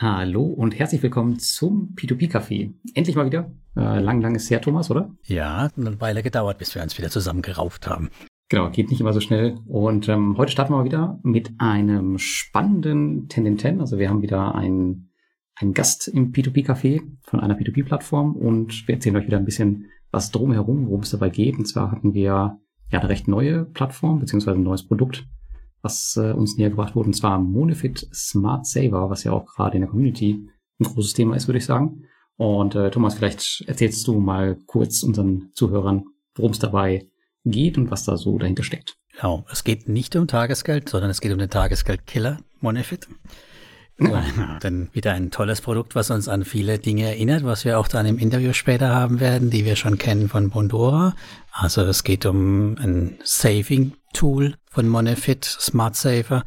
Hallo und herzlich willkommen zum P2P-Café. Endlich mal wieder. Äh, lang, lang ist her, Thomas, oder? Ja, eine Weile gedauert, bis wir uns wieder zusammengerauft haben. Genau, geht nicht immer so schnell. Und ähm, heute starten wir mal wieder mit einem spannenden Tendenten. Also wir haben wieder einen, einen Gast im P2P-Café von einer P2P-Plattform und wir erzählen euch wieder ein bisschen was drumherum, worum es dabei geht. Und zwar hatten wir ja eine recht neue Plattform, beziehungsweise ein neues Produkt was äh, uns näher gebracht wurde, und zwar Monefit Smart Saver, was ja auch gerade in der Community ein großes Thema ist, würde ich sagen. Und äh, Thomas, vielleicht erzählst du mal kurz unseren Zuhörern, worum es dabei geht und was da so dahinter steckt. Genau, es geht nicht um Tagesgeld, sondern es geht um den Tagesgeldkiller Monefit. Dann wieder ein tolles Produkt, was uns an viele Dinge erinnert, was wir auch dann im Interview später haben werden, die wir schon kennen von Bondora. Also es geht um ein Saving-Tool von Monefit, Smart Saver,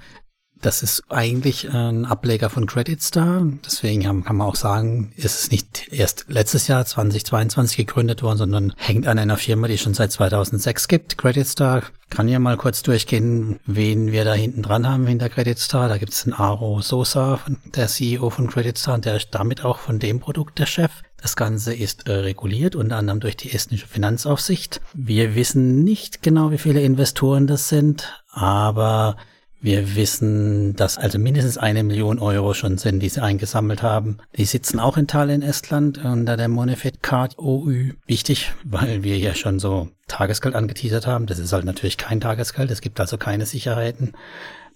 das ist eigentlich ein Ableger von Credit Star. Deswegen kann man auch sagen, ist es nicht erst letztes Jahr 2022 gegründet worden, sondern hängt an einer Firma, die es schon seit 2006 gibt. Credit Star kann ja mal kurz durchgehen, wen wir da hinten dran haben hinter Credit Star. Da gibt es den Aro Sosa, der CEO von Credit Star, und der ist damit auch von dem Produkt der Chef. Das Ganze ist äh, reguliert, unter anderem durch die estnische Finanzaufsicht. Wir wissen nicht genau, wie viele Investoren das sind, aber wir wissen, dass also mindestens eine Million Euro schon sind, die sie eingesammelt haben. Die sitzen auch in Tallinn, Estland, unter der Monefit Card OÜ. Wichtig, weil wir ja schon so Tagesgeld angeteasert haben. Das ist halt natürlich kein Tagesgeld. Es gibt also keine Sicherheiten.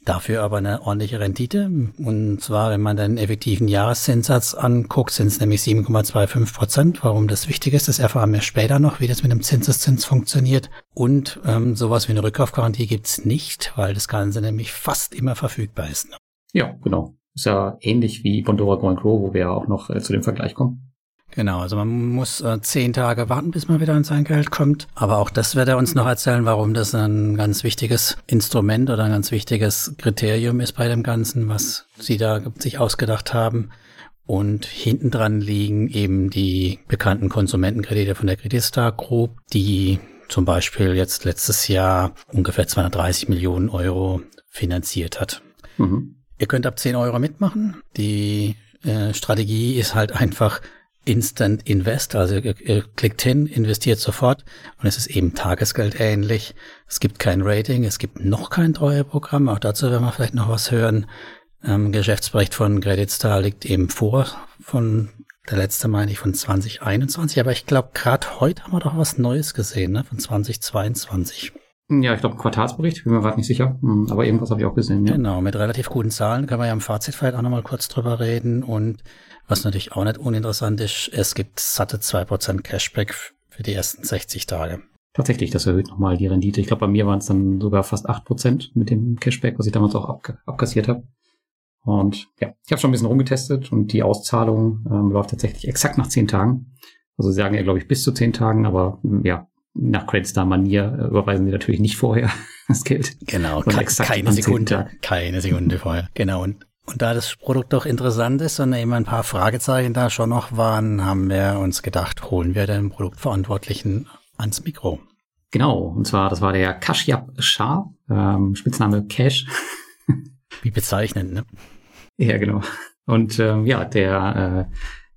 Dafür aber eine ordentliche Rendite. Und zwar, wenn man den effektiven Jahreszinssatz anguckt, sind es nämlich 7,25 Prozent. Warum das wichtig ist, das erfahren wir später noch, wie das mit dem Zinseszins funktioniert. Und ähm, sowas wie eine Rückkaufgarantie gibt's nicht, weil das Ganze nämlich fast immer verfügbar ist. Ja, genau. Ist ja ähnlich wie Bondora Go Grow, wo wir ja auch noch äh, zu dem Vergleich kommen. Genau, also man muss äh, zehn Tage warten, bis man wieder an sein Geld kommt. Aber auch das wird er uns noch erzählen, warum das ein ganz wichtiges Instrument oder ein ganz wichtiges Kriterium ist bei dem Ganzen, was Sie da sich ausgedacht haben. Und hinten dran liegen eben die bekannten Konsumentenkredite von der Creditstar Group, die zum Beispiel jetzt letztes Jahr ungefähr 230 Millionen Euro finanziert hat. Mhm. Ihr könnt ab 10 Euro mitmachen. Die äh, Strategie ist halt einfach, Instant Invest, also ihr, klickt hin, investiert sofort und es ist eben Tagesgeld ähnlich. Es gibt kein Rating, es gibt noch kein Treueprogramm, auch dazu werden wir vielleicht noch was hören. Ähm, Geschäftsbericht von Credit Star liegt eben vor, von der letzte meine ich von 2021, aber ich glaube gerade heute haben wir doch was Neues gesehen, ne, von 2022. Ja, ich glaube Quartalsbericht, bin mir gerade nicht sicher, hm, aber irgendwas habe ich auch gesehen. Ja. Genau, mit relativ guten Zahlen können wir ja im Fazit vielleicht auch nochmal kurz drüber reden und was natürlich auch nicht uninteressant ist, es gibt satte 2% Cashback für die ersten 60 Tage. Tatsächlich, das erhöht nochmal die Rendite. Ich glaube, bei mir waren es dann sogar fast 8% mit dem Cashback, was ich damals auch abg abkassiert habe. Und ja, ich habe schon ein bisschen rumgetestet und die Auszahlung ähm, läuft tatsächlich exakt nach 10 Tagen. Also sie sagen ja, glaube ich, bis zu 10 Tagen, aber ja, nach Creditstar-Manier äh, überweisen sie natürlich nicht vorher das Geld. Genau, keine Sekunde, keine Sekunde vorher. Genau, und und da das Produkt doch interessant ist und eben ein paar Fragezeichen da schon noch waren, haben wir uns gedacht, holen wir den Produktverantwortlichen ans Mikro. Genau, und zwar, das war der Kashyap Shah, ähm, Spitzname Cash. Wie bezeichnend, ne? Ja, genau. Und ähm, ja, der äh,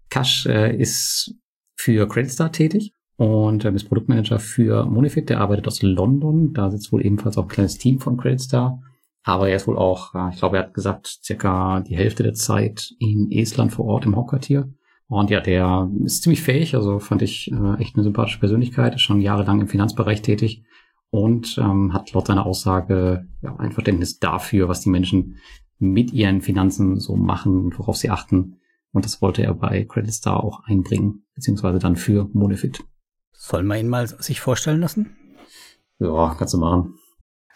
Cash äh, ist für Creditstar tätig und ähm, ist Produktmanager für Monifit. Der arbeitet aus London. Da sitzt wohl ebenfalls auch ein kleines Team von Creditstar. Aber er ist wohl auch, ich glaube, er hat gesagt, circa die Hälfte der Zeit in Estland vor Ort im Hauptquartier. Und ja, der ist ziemlich fähig, also fand ich äh, echt eine sympathische Persönlichkeit, ist schon jahrelang im Finanzbereich tätig und ähm, hat laut seiner Aussage ja, ein Verständnis dafür, was die Menschen mit ihren Finanzen so machen und worauf sie achten. Und das wollte er bei Credit Star auch einbringen, beziehungsweise dann für Monefit. Soll man ihn mal sich vorstellen lassen? Ja, kannst du machen.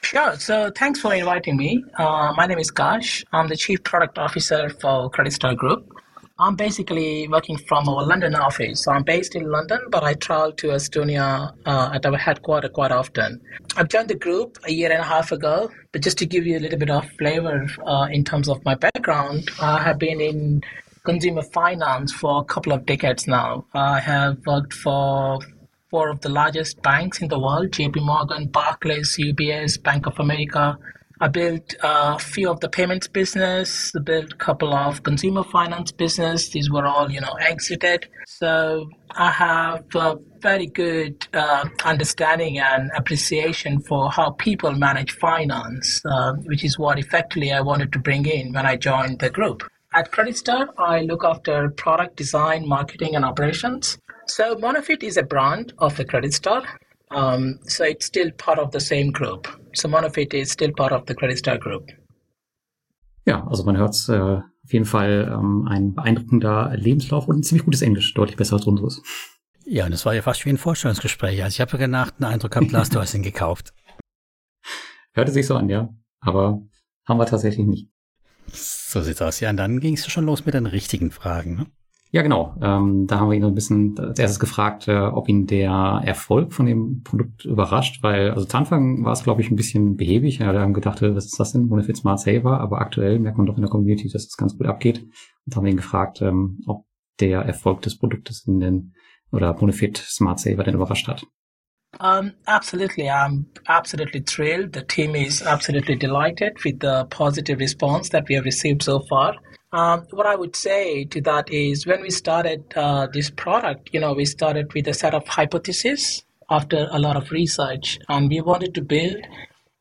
Sure. So thanks for inviting me. Uh, my name is Kash. I'm the Chief Product Officer for Credit Star Group. I'm basically working from our London office. So I'm based in London, but I travel to Estonia uh, at our headquarters quite often. I've joined the group a year and a half ago, but just to give you a little bit of flavor uh, in terms of my background, I have been in consumer finance for a couple of decades now. I have worked for four of the largest banks in the world JP Morgan, Barclays, UBS, Bank of America. I built a few of the payments business, I built a couple of consumer finance business. These were all, you know, exited. So I have a very good uh, understanding and appreciation for how people manage finance, uh, which is what effectively I wanted to bring in when I joined the group. At Credit Star, I look after product design, marketing, and operations. So Monofit is a brand of the Credit Star. Um, so it's still part of the same group. So Monofit is still part of the Credit Star Group. Ja, also man hört äh, auf jeden Fall ähm, ein beeindruckender Lebenslauf und ein ziemlich gutes Englisch, deutlich besser als unseres. Ja, und das war ja fast wie ein Vorstellungsgespräch. Also ich habe gedacht, einen Eindruck gehabt, Lars, du hast ihn gekauft. Hörte sich so an, ja. Aber haben wir tatsächlich nicht. So sieht's aus. Ja, und dann ging es schon los mit den richtigen Fragen. Ne? Ja, genau. Ähm, da haben wir ihn ein bisschen als erstes gefragt, äh, ob ihn der Erfolg von dem Produkt überrascht, weil also zu Anfang war es, glaube ich, ein bisschen behäbig. Ja, wir haben gedacht, äh, was ist das denn, Monofit Smart Saver? Aber aktuell merkt man doch in der Community, dass es ganz gut abgeht. Und haben ihn gefragt, ähm, ob der Erfolg des Produktes in den oder Bonefit Smart Saver denn überrascht hat. Um, absolutely. I'm absolutely thrilled. The team is absolutely delighted with the positive response that we have received so far. Um, what I would say to that is when we started uh, this product, you know, we started with a set of hypotheses after a lot of research, and we wanted to build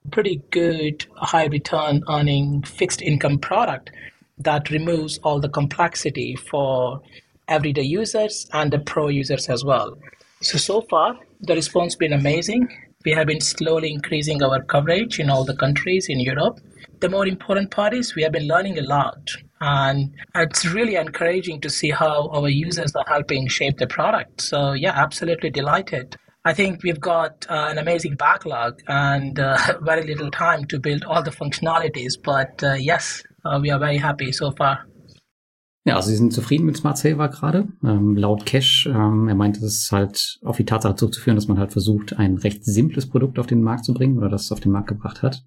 a pretty good high return earning fixed income product that removes all the complexity for everyday users and the pro users as well. So, so far, the response has been amazing. We have been slowly increasing our coverage in all the countries in Europe. The more important part is we have been learning a lot and it's really encouraging to see how our users are helping shape the product. So, yeah, absolutely delighted. I think we've got uh, an amazing backlog and uh, very little time to build all the functionalities. But uh, yes, uh, we are very happy so far. Ja, also sie sind zufrieden mit Smart Saver gerade. Ähm, laut Cash, ähm, er meint, es ist halt auf die Tatsache zurückzuführen, dass man halt versucht, ein recht simples Produkt auf den Markt zu bringen oder das auf den Markt gebracht hat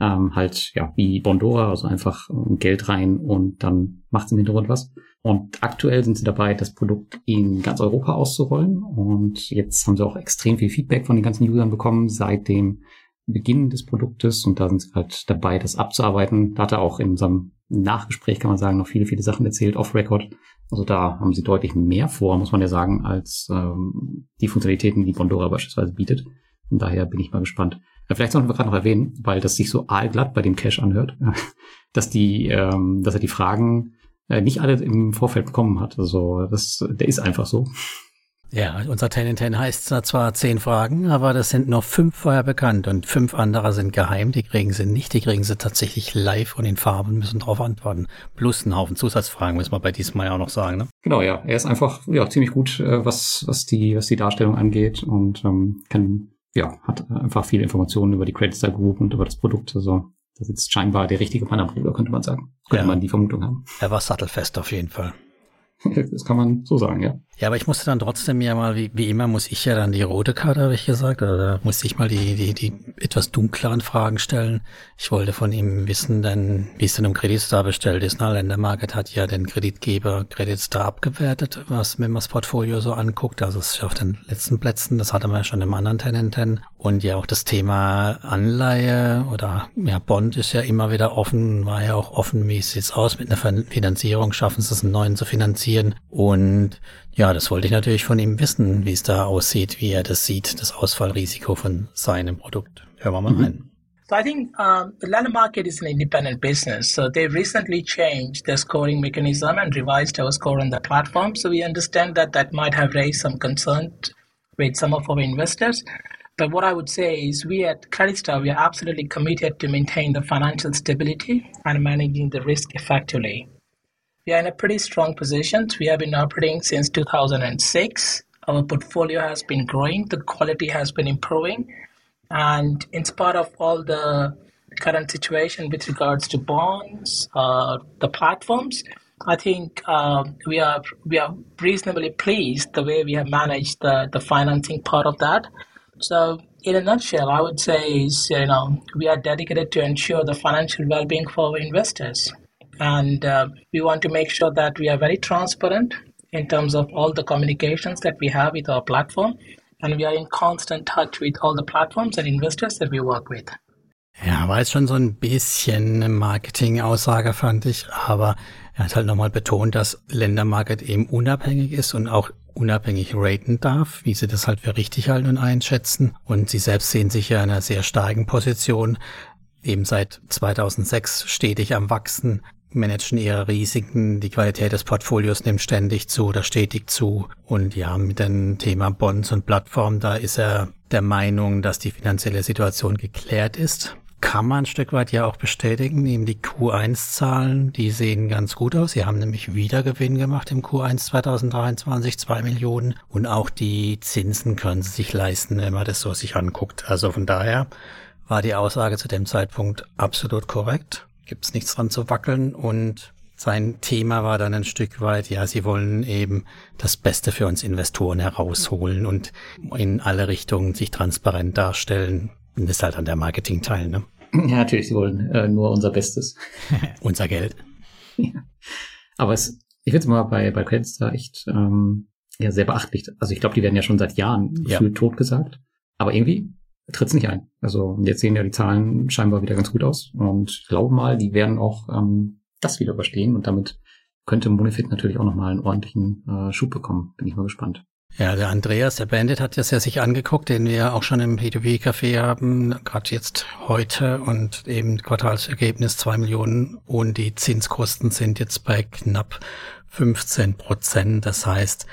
ähm, halt ja wie Bondora, also einfach Geld rein und dann macht im Hintergrund was. Und aktuell sind sie dabei, das Produkt in ganz Europa auszurollen. Und jetzt haben sie auch extrem viel Feedback von den ganzen Usern bekommen seit dem Beginn des Produktes. Und da sind sie halt dabei, das abzuarbeiten. Da hat er auch in unserem Nachgespräch, kann man sagen, noch viele, viele Sachen erzählt, off-Record. Also da haben sie deutlich mehr vor, muss man ja sagen, als ähm, die Funktionalitäten, die Bondora beispielsweise bietet. Von daher bin ich mal gespannt. Vielleicht sollten wir gerade noch erwähnen, weil das sich so aalglatt bei dem Cache anhört, dass die, ähm, dass er die Fragen äh, nicht alle im Vorfeld bekommen hat. Also das, der ist einfach so. Ja, unser 10 in 10 heißt zwar zehn Fragen, aber das sind noch fünf vorher bekannt und fünf andere sind geheim. Die kriegen sie nicht, die kriegen sie tatsächlich live und in Farben müssen darauf antworten. Plus einen Haufen Zusatzfragen, müssen wir bei diesem Mal auch noch sagen. Ne? Genau, ja. Er ist einfach ja ziemlich gut, äh, was, was, die, was die Darstellung angeht und ähm, kann ja, hat einfach viele Informationen über die Credit Star Group und über das Produkt. Also das ist scheinbar der richtige Mann am Bruder, könnte man sagen. Könnte ja. man die Vermutung haben. Er war sattelfest auf jeden Fall. das kann man so sagen, ja. Ja, aber ich musste dann trotzdem ja mal, wie, wie immer, muss ich ja dann die rote Karte, habe ich gesagt, oder musste ich mal die, die, die etwas dunkleren Fragen stellen. Ich wollte von ihm wissen, denn, wie es denn um Kreditstar bestellt ist. Na, Ländermarket hat ja den Kreditgeber Kreditstar abgewertet, was, wenn man das Portfolio so anguckt. Also es ist auf den letzten Plätzen, das hatte man ja schon im anderen Tenenten. Und ja auch das Thema Anleihe oder ja, Bond ist ja immer wieder offen, war ja auch offen, wie es jetzt aus mit einer Finanzierung, schaffen sie es einen neuen zu finanzieren. Und ja, das wollte ich natürlich von ihm wissen, wie es da aussieht, wie er das sieht, das Ausfallrisiko von seinem Produkt. Hören wir mal mhm. rein. So I think um, the London market is an independent business. So they recently changed the scoring mechanism and revised our score on the platform. So we understand that that might have raised some concern with some of our investors. But what I would say is we at CreditStar, we are absolutely committed to maintain the financial stability and managing the risk effectively. We are in a pretty strong position. We have been operating since 2006. Our portfolio has been growing, the quality has been improving, and in spite of all the current situation with regards to bonds, uh, the platforms, I think uh, we are we are reasonably pleased the way we have managed the, the financing part of that. So, in a nutshell, I would say is you know we are dedicated to ensure the financial well-being for our investors. And uh, we want to make sure that we are very transparent in terms of all the communications that we have with our platform. And we are in constant touch with all the platforms and investors that we work with. Ja, war jetzt schon so ein bisschen eine Marketing-Aussage, fand ich, aber er hat halt nochmal betont, dass Ländermarket eben unabhängig ist und auch unabhängig raten darf, wie sie das halt für richtig halten und einschätzen. Und sie selbst sehen sich ja in einer sehr starken Position, eben seit 2006 stetig am Wachsen, managen ihre Risiken, die Qualität des Portfolios nimmt ständig zu oder stetig zu. Und ja, mit dem Thema Bonds und Plattformen, da ist er der Meinung, dass die finanzielle Situation geklärt ist kann man ein Stück weit ja auch bestätigen. Eben die Q1-Zahlen, die sehen ganz gut aus. Sie haben nämlich wieder Gewinn gemacht im Q1 2023, zwei Millionen. Und auch die Zinsen können sie sich leisten, wenn man das so sich anguckt. Also von daher war die Aussage zu dem Zeitpunkt absolut korrekt. Gibt's nichts dran zu wackeln und sein Thema war dann ein Stück weit, ja, sie wollen eben das Beste für uns Investoren herausholen und in alle Richtungen sich transparent darstellen. Das ist halt an der Marketing-Teil, ne? Ja, natürlich, sie wollen äh, nur unser Bestes. unser Geld. Ja. Aber es, ich finde es mal bei, bei Creditstar echt ähm, ja, sehr beachtlich. Also ich glaube, die werden ja schon seit Jahren ja. tot gesagt. Aber irgendwie tritt es nicht ein. Also jetzt sehen ja die Zahlen scheinbar wieder ganz gut aus. Und ich glaube mal, die werden auch ähm, das wieder überstehen. Und damit könnte Monifit natürlich auch nochmal einen ordentlichen äh, Schub bekommen. Bin ich mal gespannt. Ja, der Andreas, der Bandit, hat das ja sich angeguckt, den wir auch schon im P2P-Café haben, gerade jetzt heute und eben Quartalsergebnis zwei Millionen und die Zinskosten sind jetzt bei knapp 15 Prozent. Das heißt,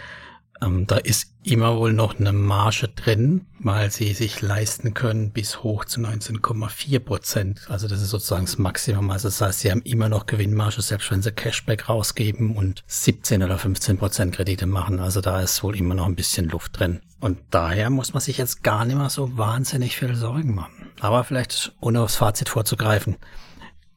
ähm, da ist immer wohl noch eine Marge drin, weil sie sich leisten können bis hoch zu 19,4 Prozent. Also das ist sozusagen das Maximum. Also das heißt, sie haben immer noch Gewinnmarge, selbst wenn sie Cashback rausgeben und 17 oder 15 Prozent Kredite machen. Also da ist wohl immer noch ein bisschen Luft drin. Und daher muss man sich jetzt gar nicht mehr so wahnsinnig viel Sorgen machen. Aber vielleicht, ohne aufs Fazit vorzugreifen,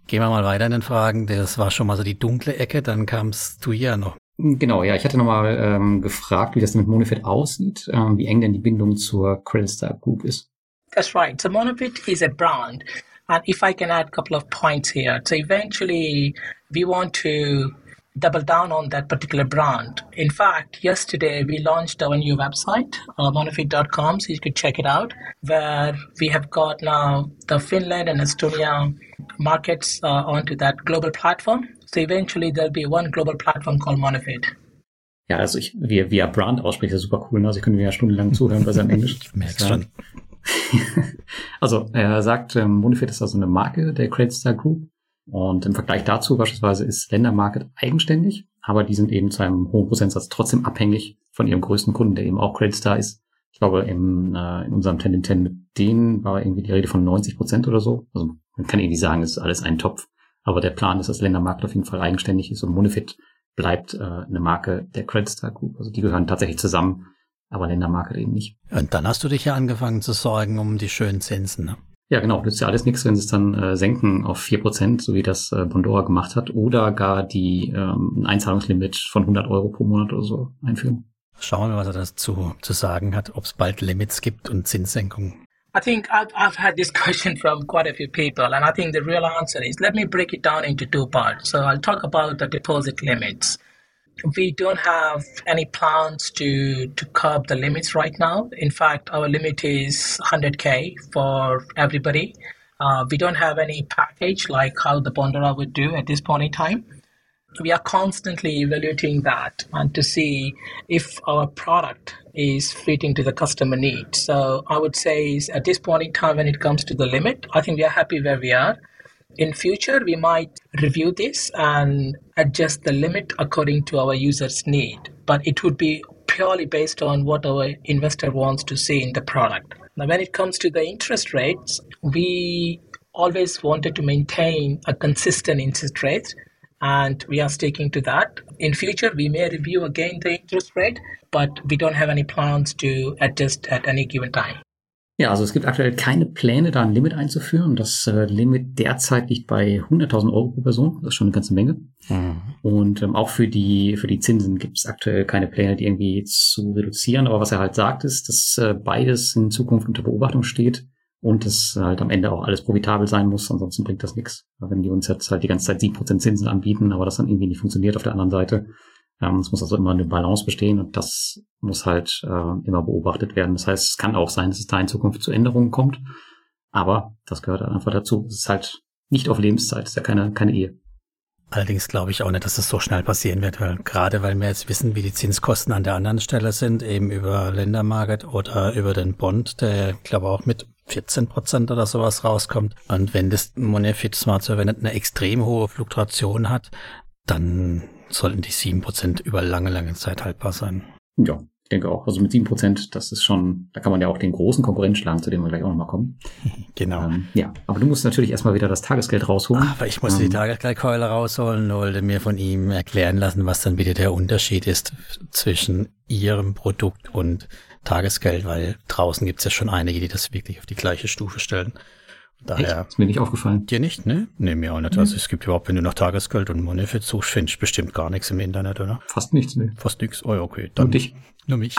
Gehen wir mal weiter in den Fragen. Das war schon mal so die dunkle Ecke. Dann kamst du ja noch Genau, ja, ich hatte nochmal ähm, gefragt, wie das mit Monofit aussieht, ähm, wie eng denn die Bindung zur Creditstar Group ist. That's right. So Monofit is a brand. And if I can add a couple of points here. So eventually we want to double down on that particular brand. In fact, yesterday we launched our new website, uh, monofit.com, so you could check it out, where we have got now the Finland and Estonia markets uh, onto that global platform. So eventually there'll be one global platform called Monofit. Ja, also ich, wie, wie er Brand ausspricht, ist super cool. Ne? Also ich könnte mir ja stundenlang zuhören bei seinem Englisch. ich merk's schon. also er sagt, ähm, Monofit ist also eine Marke der Creditstar Group. Und im Vergleich dazu beispielsweise ist Ländermarket eigenständig, aber die sind eben zu einem hohen Prozentsatz trotzdem abhängig von ihrem größten Kunden, der eben auch Creditstar ist. Ich glaube, im, äh, in unserem 10 10 mit denen war irgendwie die Rede von 90 Prozent oder so. Also man kann irgendwie sagen, es ist alles ein Topf. Aber der Plan ist, dass Ländermarkt auf jeden Fall eigenständig ist und Monofit bleibt äh, eine Marke der Creditstar Group. Also die gehören tatsächlich zusammen, aber Ländermarket eben nicht. Und dann hast du dich ja angefangen zu sorgen um die schönen Zinsen, ne? Ja, genau. Das ist ja alles nichts, wenn sie es dann äh, senken auf vier Prozent, so wie das äh, Bondora gemacht hat, oder gar die ähm, ein Einzahlungslimit von 100 Euro pro Monat oder so einführen. Schauen wir, was er dazu zu sagen hat, ob es bald Limits gibt und Zinssenkungen. I think I've, I've had this question from quite a few people, and I think the real answer is let me break it down into two parts. So I'll talk about the deposit limits. We don't have any plans to, to curb the limits right now. In fact, our limit is 100K for everybody. Uh, we don't have any package like how the Bondora would do at this point in time we are constantly evaluating that and to see if our product is fitting to the customer need. So I would say at this point in time, when it comes to the limit, I think we are happy where we are. In future, we might review this and adjust the limit according to our users' need, but it would be purely based on what our investor wants to see in the product. Now, when it comes to the interest rates, we always wanted to maintain a consistent interest rate and we are sticking to that. In future, we may review again the interest rate, but we don't have any plans to adjust at any given time. Ja, also es gibt aktuell keine Pläne, da ein Limit einzuführen. Das äh, Limit derzeit liegt bei 100.000 Euro pro Person. Das ist schon eine ganze Menge. Mhm. Und ähm, auch für die für die Zinsen gibt es aktuell keine Pläne, die irgendwie zu reduzieren. Aber was er halt sagt, ist, dass äh, beides in Zukunft unter Beobachtung steht und es halt am Ende auch alles profitabel sein muss, ansonsten bringt das nichts. Wenn die uns jetzt halt die ganze Zeit sieben Prozent Zinsen anbieten, aber das dann irgendwie nicht funktioniert auf der anderen Seite. Ähm, es muss also immer eine Balance bestehen und das muss halt äh, immer beobachtet werden. Das heißt, es kann auch sein, dass es da in Zukunft zu Änderungen kommt. Aber das gehört einfach dazu. Es ist halt nicht auf Lebenszeit, es ist ja keine, keine Ehe. Allerdings glaube ich auch nicht, dass es so schnell passieren wird, weil gerade weil wir jetzt wissen, wie die Zinskosten an der anderen Stelle sind, eben über Ländermarket oder über den Bond, der glaube auch mit 14 Prozent oder sowas rauskommt. Und wenn das Monefit Smart Server nicht eine extrem hohe Fluktuation hat, dann sollten die 7 Prozent über lange, lange Zeit haltbar sein. Ja, ich denke auch. Also mit sieben Prozent, das ist schon, da kann man ja auch den großen Konkurrent schlagen, zu dem wir gleich auch nochmal kommen. Genau. Ähm, ja, aber du musst natürlich erstmal wieder das Tagesgeld rausholen. Aber ich muss ähm, die Tagesgeldkeule rausholen, wollte mir von ihm erklären lassen, was dann wieder der Unterschied ist zwischen ihrem Produkt und Tagesgeld, weil draußen gibt es ja schon einige, die das wirklich auf die gleiche Stufe stellen. Daher. Echt? Ist mir nicht aufgefallen. Dir nicht, ne? Nee, mir auch nicht. Mhm. Also es gibt überhaupt, wenn du nach Tagesgeld und Monefit suchst, findest du bestimmt gar nichts im Internet, oder? Fast nichts, ne? Fast nichts. Oh, okay. Dann nur dich. Nur mich.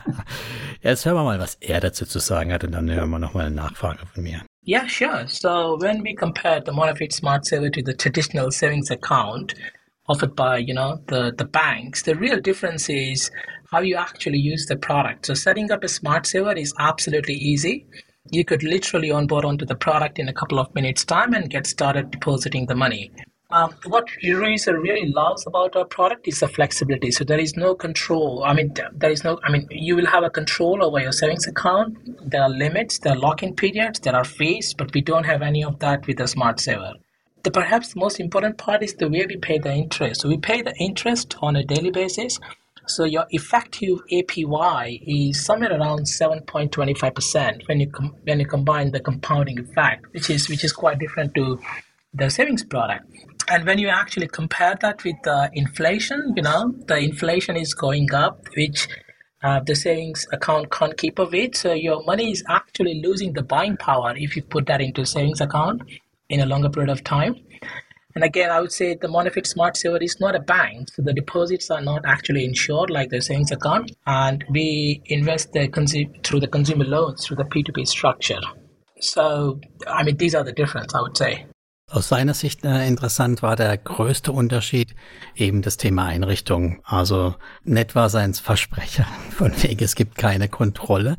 Jetzt hören wir mal, was er dazu zu sagen hat und dann hören wir nochmal eine Nachfrage von mir. Yeah, sure. So when we compare the Monefit Smart Saver to the traditional savings account offered by, you know, the, the banks, the real difference is how you actually use the product. So setting up a smart saver is absolutely easy. you could literally onboard onto the product in a couple of minutes time and get started depositing the money. Um, what Eraser really loves about our product is the flexibility. So there is no control. I mean, there is no. I mean, you will have a control over your savings account. There are limits. There are lock-in periods. There are fees, but we don't have any of that with the Smart Saver. The perhaps most important part is the way we pay the interest. So we pay the interest on a daily basis. So your effective APY is somewhere around 7.25% when you com- when you combine the compounding effect, which is which is quite different to the savings product. And when you actually compare that with the inflation, you know, the inflation is going up, which uh, the savings account can't keep up with. So your money is actually losing the buying power if you put that into a savings account in a longer period of time. And again, I would say the Monofit Smart Saver is not a bank, so the deposits are not actually insured like the savings account, and we invest the consu- through the consumer loans through the P2P structure. So, I mean, these are the difference, I would say. Aus seiner Sicht äh, interessant war der größte Unterschied eben das Thema Einrichtung. Also nett war sein Versprecher von wegen, es gibt keine Kontrolle.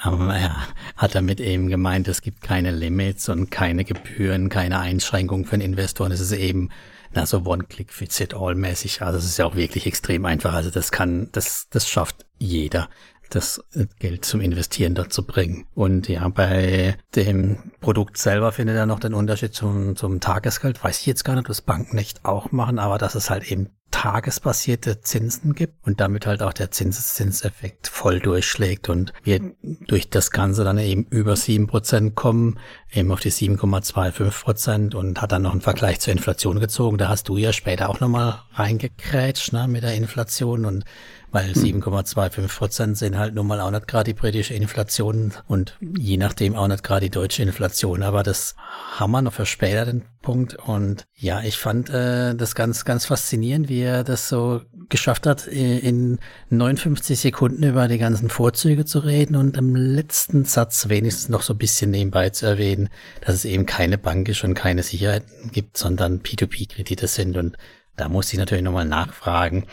Aber ja, hat damit eben gemeint, es gibt keine Limits und keine Gebühren, keine Einschränkungen für den Investor. es ist eben na, so One-Click-Fits-It-All-mäßig. Also es ist ja auch wirklich extrem einfach. Also das kann, das, das schafft jeder das Geld zum Investieren dazu bringen. Und ja, bei dem Produkt selber findet er noch den Unterschied zum, zum Tagesgeld. Weiß ich jetzt gar nicht, was Banken nicht auch machen, aber dass es halt eben tagesbasierte Zinsen gibt und damit halt auch der Zinseszinseffekt voll durchschlägt und wir durch das Ganze dann eben über sieben Prozent kommen, eben auf die 7,25 Prozent und hat dann noch einen Vergleich zur Inflation gezogen. Da hast du ja später auch nochmal reingekrätscht ne, mit der Inflation und weil 7,25 hm. Prozent sind halt nun mal auch nicht gerade die britische Inflation und je nachdem auch nicht gerade die deutsche Inflation. Aber das haben wir noch für später den Punkt. Und ja, ich fand äh, das ganz, ganz faszinierend, wie er das so geschafft hat, in 59 Sekunden über die ganzen Vorzüge zu reden und im letzten Satz wenigstens noch so ein bisschen nebenbei zu erwähnen, dass es eben keine Bank ist und keine Sicherheiten gibt, sondern P2P-Kredite sind. Und da muss ich natürlich nochmal nachfragen,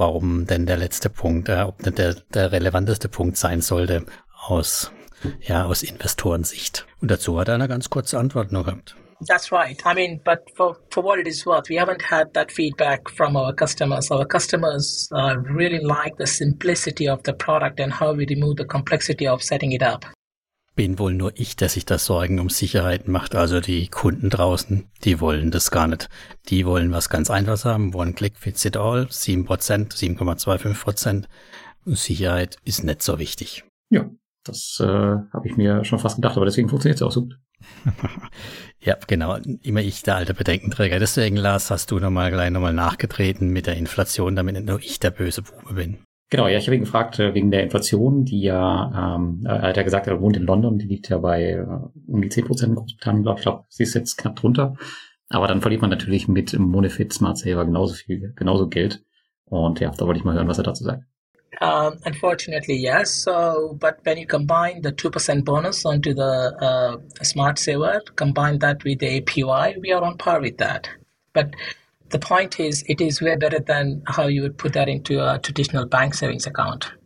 warum denn der letzte Punkt, äh, ob nicht der, der relevanteste Punkt sein sollte aus, ja, aus Investorensicht. Und dazu hat er eine ganz kurze Antwort noch gehabt. That's right. I mean, but for, for what it is worth, we haven't had that feedback from our customers. Our customers uh, really like the simplicity of the product and how we remove the complexity of setting it up bin wohl nur ich, der sich da Sorgen um Sicherheit macht. Also die Kunden draußen, die wollen das gar nicht. Die wollen was ganz Einfaches haben. One Click fits it all. 7%, 7,25%. Sicherheit ist nicht so wichtig. Ja, das äh, habe ich mir schon fast gedacht, aber deswegen funktioniert es auch so gut. ja, genau. Immer ich, der alte Bedenkenträger. Deswegen, Lars, hast du nochmal gleich nochmal nachgetreten mit der Inflation, damit nicht nur ich der böse Bube bin. Genau, ja, ich habe ihn gefragt äh, wegen der Inflation, die ja, ähm, er hat ja gesagt, er wohnt in London, die liegt ja bei äh, um die 10 Prozent in Großbritannien, glaube ich. glaube, sie ist jetzt knapp drunter. Aber dann verliert man natürlich mit Monefit Smart Saver genauso viel, genauso Geld. Und ja, da wollte ich mal hören, was er dazu sagt. Um, unfortunately, yes. So, but when you combine the 2% bonus onto the uh, Smart Saver, combine that with the APY, we are on par with that. But the point is, it is way better than how you would put that into a traditional bank savings account.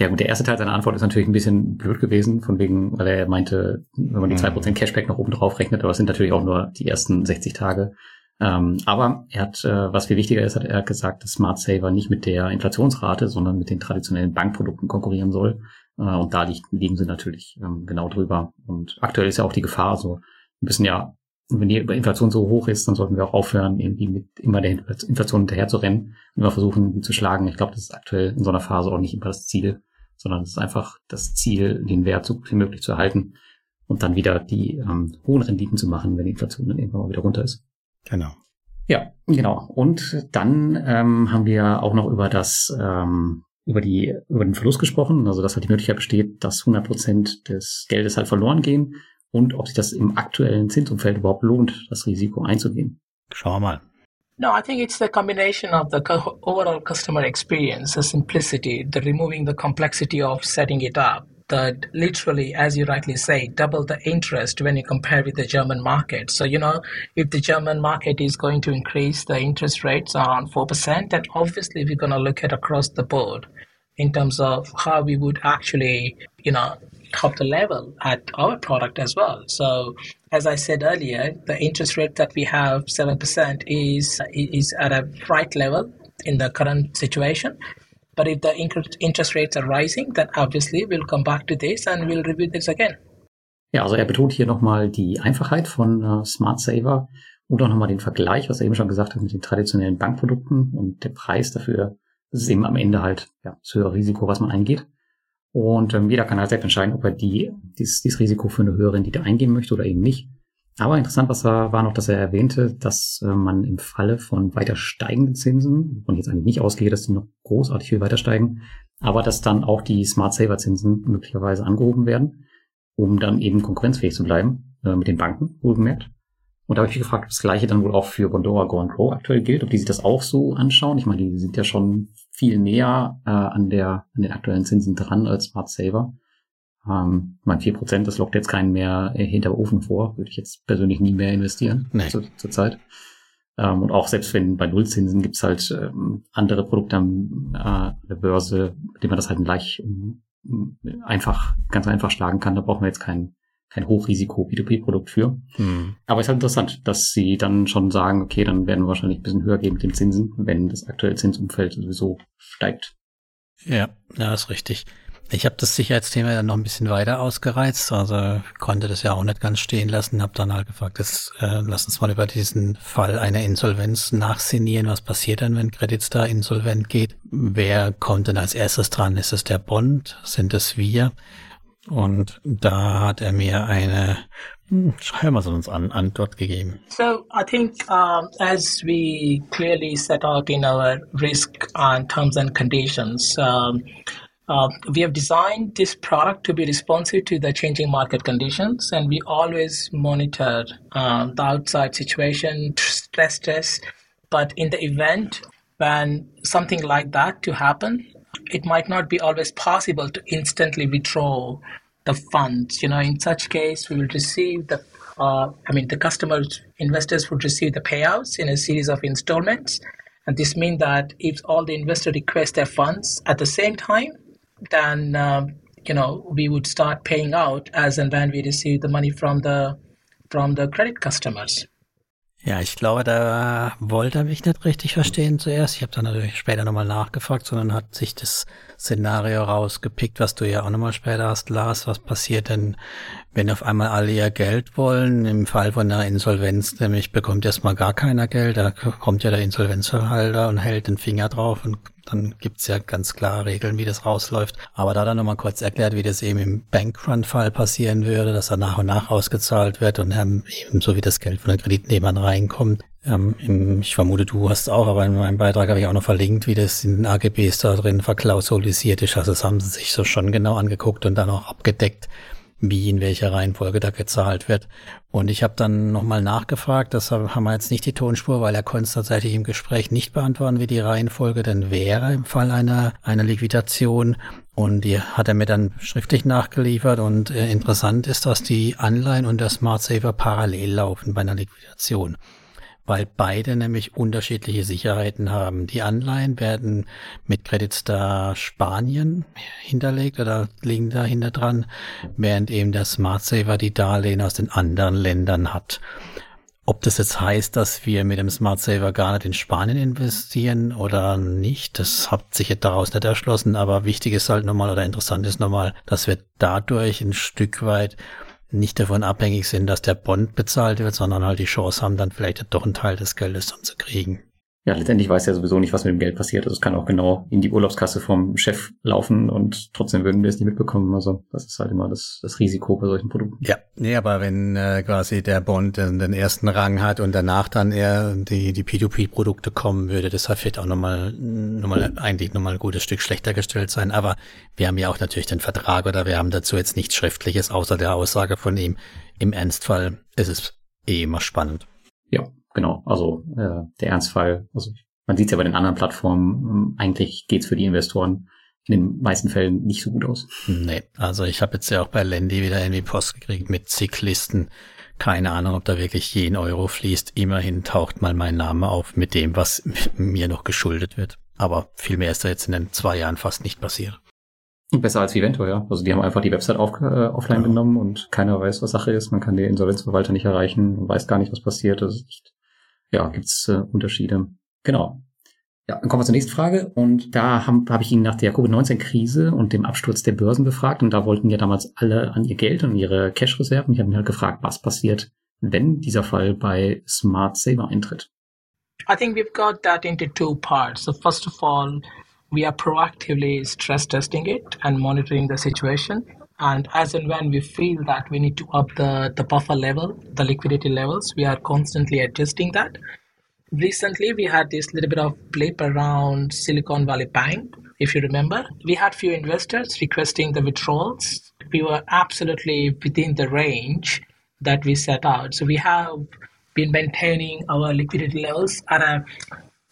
Ja gut, der erste Teil seiner Antwort ist natürlich ein bisschen blöd gewesen, von wegen, weil er meinte, wenn man die zwei Prozent Cashback noch oben drauf rechnet, aber es sind natürlich auch nur die ersten 60 Tage. Ähm, aber er hat, äh, was viel wichtiger ist, hat er gesagt, dass Smart Saver nicht mit der Inflationsrate, sondern mit den traditionellen Bankprodukten konkurrieren soll. Äh, und da liegt, liegen sie natürlich ähm, genau drüber. Und aktuell ist ja auch die Gefahr so, ein bisschen ja wenn die Inflation so hoch ist, dann sollten wir auch aufhören, irgendwie mit immer der Inflation hinterher zu rennen und immer versuchen, die zu schlagen. Ich glaube, das ist aktuell in so einer Phase auch nicht immer das Ziel sondern es ist einfach das Ziel, den Wert so gut wie möglich zu erhalten und dann wieder die ähm, hohen Renditen zu machen, wenn die Inflation dann irgendwann mal wieder runter ist. Genau. Ja, genau. Und dann ähm, haben wir auch noch über das ähm, über die über den Verlust gesprochen, also dass halt die Möglichkeit besteht, dass 100 Prozent des Geldes halt verloren gehen und ob sich das im aktuellen Zinsumfeld überhaupt lohnt, das Risiko einzugehen. Schauen wir mal. No, I think it's the combination of the co- overall customer experience, the simplicity, the removing the complexity of setting it up. That literally, as you rightly say, double the interest when you compare with the German market. So, you know, if the German market is going to increase the interest rates around 4%, then obviously we're going to look at across the board in terms of how we would actually, you know, top the level at our product as well. So as I said earlier, the interest rate that we have, seven percent, is is at a right level in the current situation. But if the interest rates are rising, then obviously we'll come back to this and we'll review this again. Ja, also er betont hier nochmal die Einfachheit von uh, Smart Saver und auch nochmal den Vergleich, was er eben schon gesagt hat mit den traditionellen Bankprodukten und der Preis dafür. Das ist eben am Ende halt ja, das höhere Risiko, was man eingeht. Und ähm, jeder kann halt selbst entscheiden, ob er die, dieses, dieses Risiko für eine höhere Rendite eingehen möchte oder eben nicht. Aber interessant was war, war noch, dass er erwähnte, dass äh, man im Falle von weiter steigenden Zinsen, und jetzt eigentlich nicht ausgehe, dass die noch großartig viel weiter steigen, aber dass dann auch die Smart Saver Zinsen möglicherweise angehoben werden, um dann eben konkurrenzfähig zu bleiben äh, mit den Banken, wohlgemerkt. Und da habe ich mich gefragt, ob das gleiche dann wohl auch für Bondora Go and Grow aktuell gilt, ob die sich das auch so anschauen. Ich meine, die sind ja schon viel näher äh, an, der, an den aktuellen Zinsen dran als Smart Saver. Ähm, mein 4%, das lockt jetzt keinen mehr äh, hinter Ofen vor, würde ich jetzt persönlich nie mehr investieren nee. zur, zur Zeit. Ähm, und auch selbst wenn bei Nullzinsen gibt's halt ähm, andere Produkte am äh, der Börse, mit denen man das halt leicht um, einfach, ganz einfach schlagen kann. Da brauchen wir jetzt keinen kein Hochrisiko B2B-Produkt für. Hm. Aber es ist halt interessant, dass sie dann schon sagen, okay, dann werden wir wahrscheinlich ein bisschen höher gehen mit den Zinsen, wenn das aktuelle Zinsumfeld sowieso steigt. Ja, ja, ist richtig. Ich habe das Sicherheitsthema dann noch ein bisschen weiter ausgereizt, also konnte das ja auch nicht ganz stehen lassen, habe dann halt gefragt, jetzt, äh, lass uns mal über diesen Fall einer Insolvenz nachsinieren. Was passiert denn, wenn Credit Star insolvent geht? Wer kommt denn als erstes dran? Ist es der Bond? Sind es wir? Und da hat er mir eine, hm, Antwort gegeben. So I think um, as we clearly set out in our risk and terms and conditions, um, uh, we have designed this product to be responsive to the changing market conditions, and we always monitor um, the outside situation, stress test. But in the event when something like that to happen, it might not be always possible to instantly withdraw the funds. You know, in such case, we will receive the, uh, I mean, the customers, investors would receive the payouts in a series of installments. And this means that if all the investors request their funds at the same time, then, um, you know, we would start paying out as and when we receive the money from the, from the credit customers. Ja, ich glaube, da wollte er mich nicht richtig verstehen zuerst. Ich habe dann natürlich später nochmal nachgefragt, sondern hat sich das Szenario rausgepickt, was du ja auch nochmal später hast, Lars. Was passiert denn, wenn auf einmal alle ihr Geld wollen? Im Fall von einer Insolvenz, nämlich bekommt erstmal gar keiner Geld. Da kommt ja der Insolvenzverhalter und hält den Finger drauf und dann gibt's ja ganz klare Regeln, wie das rausläuft. Aber da dann nochmal kurz erklärt, wie das eben im Bankrun-Fall passieren würde, dass er nach und nach ausgezahlt wird und eben so wie das Geld von den Kreditnehmern reinkommt. Ähm, ich vermute, du hast auch, aber in meinem Beitrag habe ich auch noch verlinkt, wie das in den AGBs da drin verklausulisiert ist. Also das haben sie sich so schon genau angeguckt und dann auch abgedeckt, wie in welcher Reihenfolge da gezahlt wird. Und ich habe dann nochmal nachgefragt, das haben wir jetzt nicht die Tonspur, weil er konnte es tatsächlich im Gespräch nicht beantworten, wie die Reihenfolge denn wäre im Fall einer, einer Liquidation. Und die hat er mir dann schriftlich nachgeliefert. Und äh, interessant ist, dass die Anleihen und der Smart Saver parallel laufen bei einer Liquidation. Weil beide nämlich unterschiedliche Sicherheiten haben. Die Anleihen werden mit Credit Star Spanien hinterlegt oder liegen dahinter dran, während eben der Smart Saver die Darlehen aus den anderen Ländern hat. Ob das jetzt heißt, dass wir mit dem Smart Saver gar nicht in Spanien investieren oder nicht, das hat sich jetzt daraus nicht erschlossen, aber wichtig ist halt nochmal oder interessant ist nochmal, dass wir dadurch ein Stück weit nicht davon abhängig sind, dass der Bond bezahlt wird, sondern halt die Chance haben, dann vielleicht doch einen Teil des Geldes dann zu kriegen ja, letztendlich weiß er sowieso nicht, was mit dem Geld passiert. Also es kann auch genau in die Urlaubskasse vom Chef laufen und trotzdem würden wir es nicht mitbekommen. Also das ist halt immer das, das Risiko bei solchen Produkten. Ja, nee, aber wenn äh, quasi der Bond den, den ersten Rang hat und danach dann eher die, die P2P-Produkte kommen, würde das halt vielleicht auch nochmal, nochmal eigentlich nochmal ein gutes Stück schlechter gestellt sein. Aber wir haben ja auch natürlich den Vertrag oder wir haben dazu jetzt nichts Schriftliches außer der Aussage von ihm. Im Ernstfall ist es eh immer spannend. Ja, genau, also äh, der Ernstfall, also man sieht es ja bei den anderen Plattformen, ähm, eigentlich geht's für die Investoren in den meisten Fällen nicht so gut aus. Nee, also ich habe jetzt ja auch bei Lendi wieder irgendwie Post gekriegt mit zig Listen. Keine Ahnung, ob da wirklich jeden Euro fließt. Immerhin taucht mal mein Name auf mit dem, was mir noch geschuldet wird. Aber viel mehr ist da jetzt in den zwei Jahren fast nicht passiert. Besser als Vivento, ja. Also die haben einfach die Website auf, äh, offline ja. genommen und keiner weiß, was Sache ist. Man kann den Insolvenzverwalter nicht erreichen und weiß gar nicht, was passiert. Das ist echt ja, gibt's äh, Unterschiede. Genau. Ja, dann kommen wir zur nächsten Frage. Und da habe hab ich ihn nach der Covid-19-Krise und dem Absturz der Börsen befragt. Und da wollten ja damals alle an ihr Geld und ihre Cash-Reserven. Ich habe ihn halt gefragt, was passiert, wenn dieser Fall bei Smart Saver eintritt. I think we've got that into two parts. So first of all, we are proactively stress testing it and monitoring the situation. And as and when we feel that we need to up the, the buffer level, the liquidity levels, we are constantly adjusting that. Recently, we had this little bit of blip around Silicon Valley Bank. If you remember, we had few investors requesting the withdrawals. We were absolutely within the range that we set out. So we have been maintaining our liquidity levels at a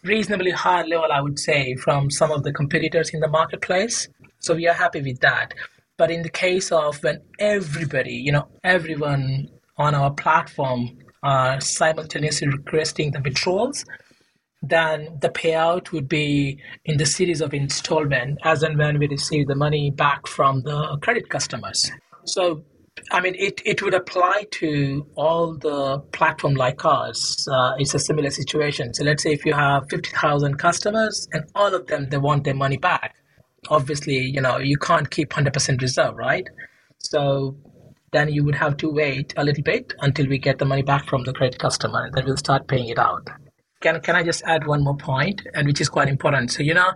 reasonably high level, I would say, from some of the competitors in the marketplace. So we are happy with that. But in the case of when everybody, you know, everyone on our platform are simultaneously requesting the withdrawals, then the payout would be in the series of installment as and when we receive the money back from the credit customers. So, I mean, it, it would apply to all the platform like ours. Uh, it's a similar situation. So let's say if you have 50,000 customers and all of them, they want their money back obviously, you know, you can't keep 100% reserve, right? So then you would have to wait a little bit until we get the money back from the credit customer, and then we'll start paying it out. Can, can I just add one more point, and which is quite important? So, you know,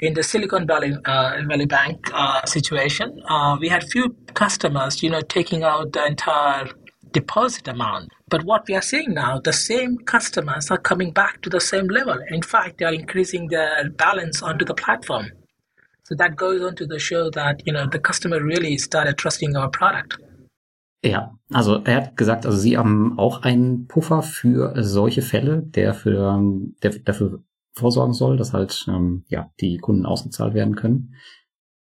in the Silicon Valley, uh, Valley Bank uh, situation, uh, we had few customers, you know, taking out the entire deposit amount. But what we are seeing now, the same customers are coming back to the same level. In fact, they are increasing their balance onto the platform. So that goes on to the show that, you know, the customer really started trusting our product. Ja, also er hat gesagt, also sie haben auch einen Puffer für solche Fälle, der für der dafür vorsorgen soll, dass halt ähm, ja die Kunden ausgezahlt werden können.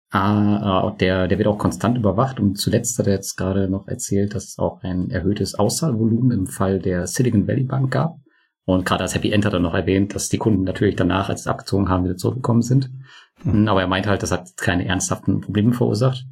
Ah, äh, der, der wird auch konstant überwacht und zuletzt hat er jetzt gerade noch erzählt, dass es auch ein erhöhtes Auszahlvolumen im Fall der Silicon Valley Bank gab. Und gerade als Happy End hat er noch erwähnt, dass die Kunden natürlich danach, als sie abgezogen haben, wieder zurückgekommen sind. Mhm. Aber er meint halt, das hat keine ernsthaften Probleme verursacht.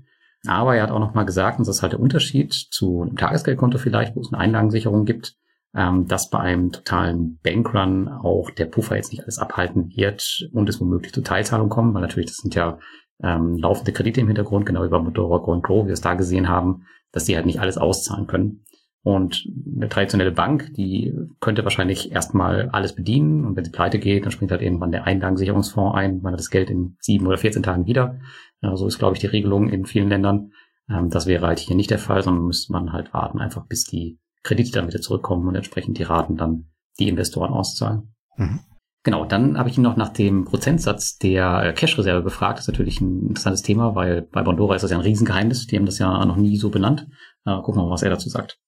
Aber er hat auch nochmal gesagt, und das ist halt der Unterschied zu einem Tagesgeldkonto vielleicht, wo es eine Einlagensicherung gibt, ähm, dass bei einem totalen Bankrun auch der Puffer jetzt nicht alles abhalten wird und es womöglich zu Teilzahlung kommen, weil natürlich das sind ja ähm, laufende Kredite im Hintergrund, genau wie bei Motorrad Go Grow, wie wir es da gesehen haben, dass die halt nicht alles auszahlen können. Und eine traditionelle Bank, die könnte wahrscheinlich erstmal alles bedienen und wenn sie pleite geht, dann springt halt irgendwann der Einlagensicherungsfonds ein, man hat das Geld in sieben oder 14 Tagen wieder. Ja, so ist, glaube ich, die Regelung in vielen Ländern. Ähm, das wäre halt hier nicht der Fall, sondern müsste man halt warten, einfach bis die Kredite dann wieder zurückkommen und entsprechend die Raten dann die Investoren auszahlen. Mhm. Genau, dann habe ich ihn noch nach dem Prozentsatz der äh, Cash-Reserve befragt. Das ist natürlich ein interessantes Thema, weil bei Bondora ist das ja ein Riesengeheimnis. Die haben das ja noch nie so benannt. Äh, gucken wir mal, was er dazu sagt.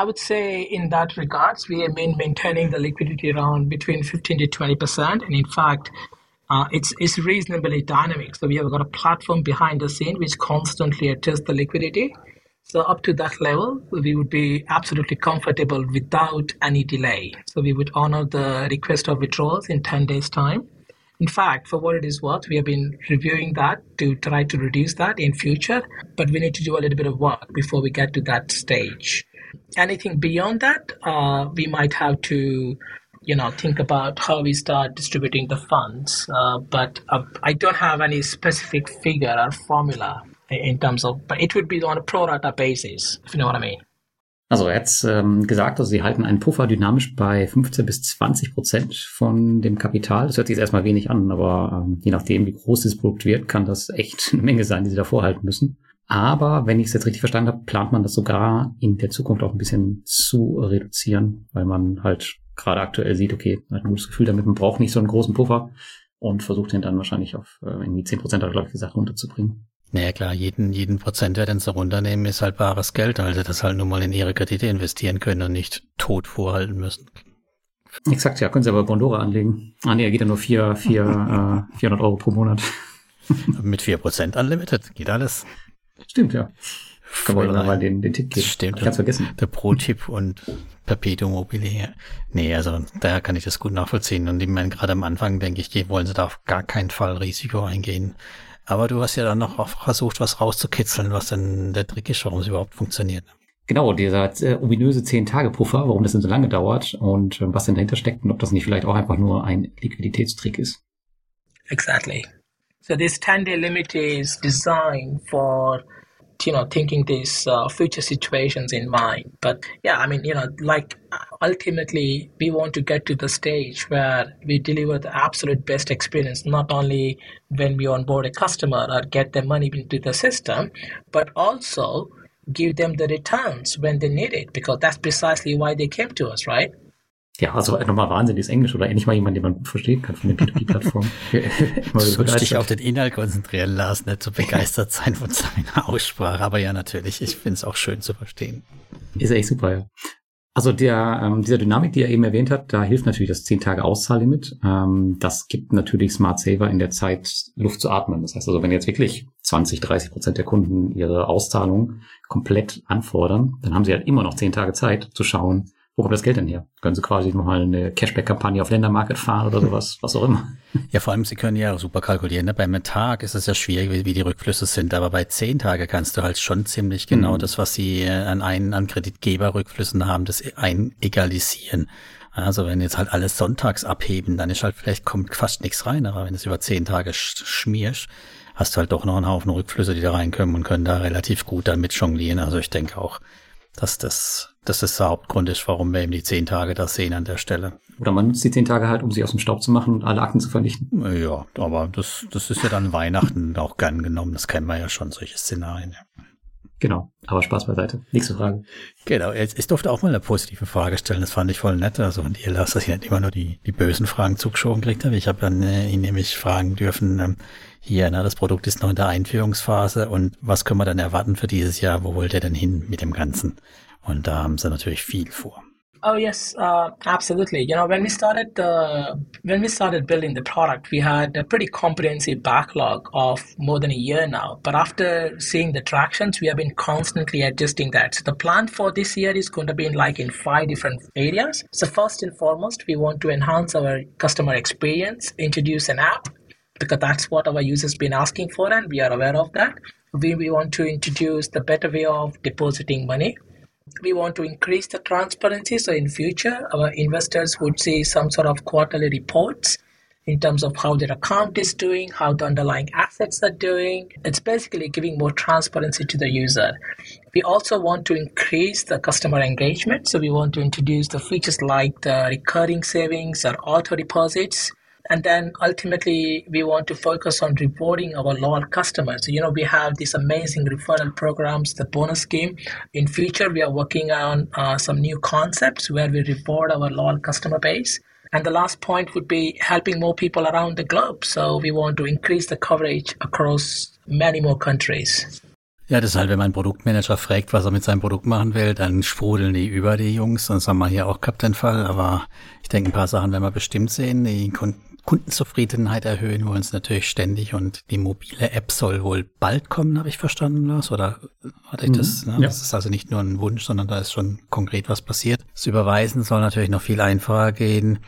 I would say in that regards, we have been maintaining the liquidity around between 15 to 20%. And in fact, uh, it's, it's reasonably dynamic. So we have got a platform behind the scene which constantly adjusts the liquidity. So up to that level, we would be absolutely comfortable without any delay. So we would honor the request of withdrawals in 10 days time. In fact, for what it is worth, we have been reviewing that to try to reduce that in future, but we need to do a little bit of work before we get to that stage. Anything beyond that, uh, we might have to you know think about how we start distributing the funds uh, but uh, i don't have any specific figure or formula in terms of but it would be on a pro rata basis if you know what i mean Also er hat ähm, gesagt, also sie halten einen Puffer dynamisch bei 15 bis 20 Prozent von dem Kapital. Das hört sich erstmal wenig an, aber ähm, je nachdem, wie groß dieses Produkt wird, kann das echt eine Menge sein, die sie davor halten müssen. Aber wenn ich es jetzt richtig verstanden habe, plant man das sogar in der Zukunft auch ein bisschen zu reduzieren, weil man halt gerade aktuell sieht, okay, man hat ein gutes Gefühl damit, man braucht nicht so einen großen Puffer und versucht den dann wahrscheinlich auf äh, irgendwie 10 Prozent, glaube ich gesagt, runterzubringen. Naja klar, jeden, jeden Prozent, der den sie runternehmen, ist halt bares Geld, weil sie das halt nur mal in ihre Kredite investieren können und nicht tot vorhalten müssen. Exakt, ja, können sie aber Bondora anlegen. Ah nee, er geht ja nur 4, 4, äh, 400 Euro pro Monat. Mit 4% Unlimited geht alles. Stimmt, ja. Kann man mal den, den Tipp geben. Stimmt. Ich hab's vergessen. Der Pro-Tipp und Perpetuum mobile. Nee, also daher kann ich das gut nachvollziehen. Und ich meine, gerade am Anfang denke ich, wollen sie da auf gar keinen Fall Risiko eingehen. Aber du hast ja dann noch versucht, was rauszukitzeln, was denn der Trick ist, warum es überhaupt funktioniert. Genau, dieser äh, ominöse 10-Tage-Puffer, warum das denn so lange dauert und äh, was denn dahinter steckt und ob das nicht vielleicht auch einfach nur ein Liquiditätstrick ist. Exactly. So this 10-day limit is designed for you know thinking these uh, future situations in mind. But yeah i mean you know like ultimately we want to get to the stage where we deliver the absolute best experience not only when we onboard a customer or get their money into the system but also give them the returns when they need it because that's precisely why they came to us right Ja, also nochmal wahnsinniges Englisch oder endlich mal jemand, den man verstehen kann von der P2P-Plattform. du dich auf den Inhalt konzentrieren, Lars, nicht so begeistert sein von seiner Aussprache. Aber ja, natürlich, ich finde es auch schön zu verstehen. Ist echt super, ja. Also der, ähm, dieser Dynamik, die er eben erwähnt hat, da hilft natürlich das 10 Tage Auszahllimit. Ähm, das gibt natürlich Smart Saver in der Zeit Luft zu atmen. Das heißt also, wenn jetzt wirklich 20, 30 Prozent der Kunden ihre Auszahlung komplett anfordern, dann haben sie halt immer noch 10 Tage Zeit zu schauen, wo kommt das Geld denn her? Können Sie quasi nochmal eine Cashback-Kampagne auf Ländermarket fahren oder sowas, was auch immer? Ja, vor allem, Sie können ja super kalkulieren. Ne? Beim Tag ist es ja schwierig, wie die Rückflüsse sind, aber bei zehn Tage kannst du halt schon ziemlich genau mhm. das, was Sie äh, an einen an Kreditgeberrückflüssen haben, das einegalisieren. Also wenn jetzt halt alles sonntags abheben, dann ist halt vielleicht kommt fast nichts rein, aber wenn es über zehn Tage schmierst, hast du halt doch noch einen Haufen Rückflüsse, die da reinkommen und können da relativ gut damit jonglieren. Also ich denke auch, dass das, dass das der Hauptgrund ist, warum wir eben die zehn Tage da sehen an der Stelle. Oder man nutzt die zehn Tage halt, um sie aus dem Staub zu machen und alle Akten zu vernichten. Ja, aber das, das ist ja dann Weihnachten auch gern genommen. Das kennen wir ja schon, solche Szenarien. Genau, aber Spaß beiseite. Nächste Frage. Genau, ich durfte auch mal eine positive Frage stellen, das fand ich voll nett. Also und ihr lasst, dass ich nicht immer nur die, die bösen Fragen zugeschoben gekriegt habe. Ich habe dann äh, ihn nämlich fragen dürfen, ähm, hier, na, das Produkt ist noch in der Einführungsphase und was können wir dann erwarten für dieses Jahr? Wo wollt ihr denn hin mit dem Ganzen? Und da haben sie natürlich viel vor. Oh yes, uh, absolutely. You know, when we started the when we started building the product, we had a pretty comprehensive backlog of more than a year now. But after seeing the tractions, we have been constantly adjusting that. So the plan for this year is going to be in like in five different areas. So first and foremost, we want to enhance our customer experience, introduce an app because that's what our users been asking for, and we are aware of that. We, we want to introduce the better way of depositing money we want to increase the transparency so in future our investors would see some sort of quarterly reports in terms of how their account is doing how the underlying assets are doing. It's basically giving more transparency to the user. We also want to increase the customer engagement so we want to introduce the features like the recurring savings or auto deposits and then ultimately, we want to focus on rewarding our loyal customers. You know, we have these amazing referral programs, the bonus scheme. In future, we are working on uh, some new concepts where we reward our loyal customer base. And the last point would be helping more people around the globe. So we want to increase the coverage across many more countries. Ja, das ist halt, wenn mein Produktmanager fragt, was er mit seinem Produkt machen will, dann sprudeln die über die Jungs. Sonst haben wir hier auch den Fall. Aber ich denke, ein paar Sachen werden wir bestimmt sehen. Die Kundenzufriedenheit erhöhen wollen sie natürlich ständig und die mobile App soll wohl bald kommen, habe ich verstanden, Lars, oder hatte ich das? Mhm, ne? ja. Das ist also nicht nur ein Wunsch, sondern da ist schon konkret was passiert. Das Überweisen soll natürlich noch viel einfacher gehen.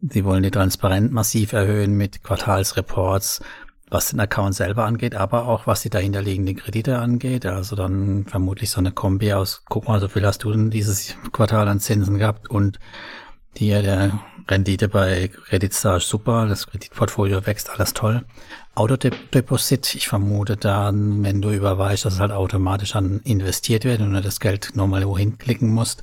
Sie wollen die Transparenz massiv erhöhen mit Quartalsreports, was den Account selber angeht, aber auch was die dahinterliegenden Kredite angeht. Also dann vermutlich so eine Kombi aus, guck mal, so viel hast du denn dieses Quartal an Zinsen gehabt und hier der Rendite bei Credit Star super, das Kreditportfolio wächst, alles toll. Autodeposit, ich vermute dann, wenn du überweist, dass es halt automatisch dann investiert wird und du das Geld nochmal wohin klicken musst.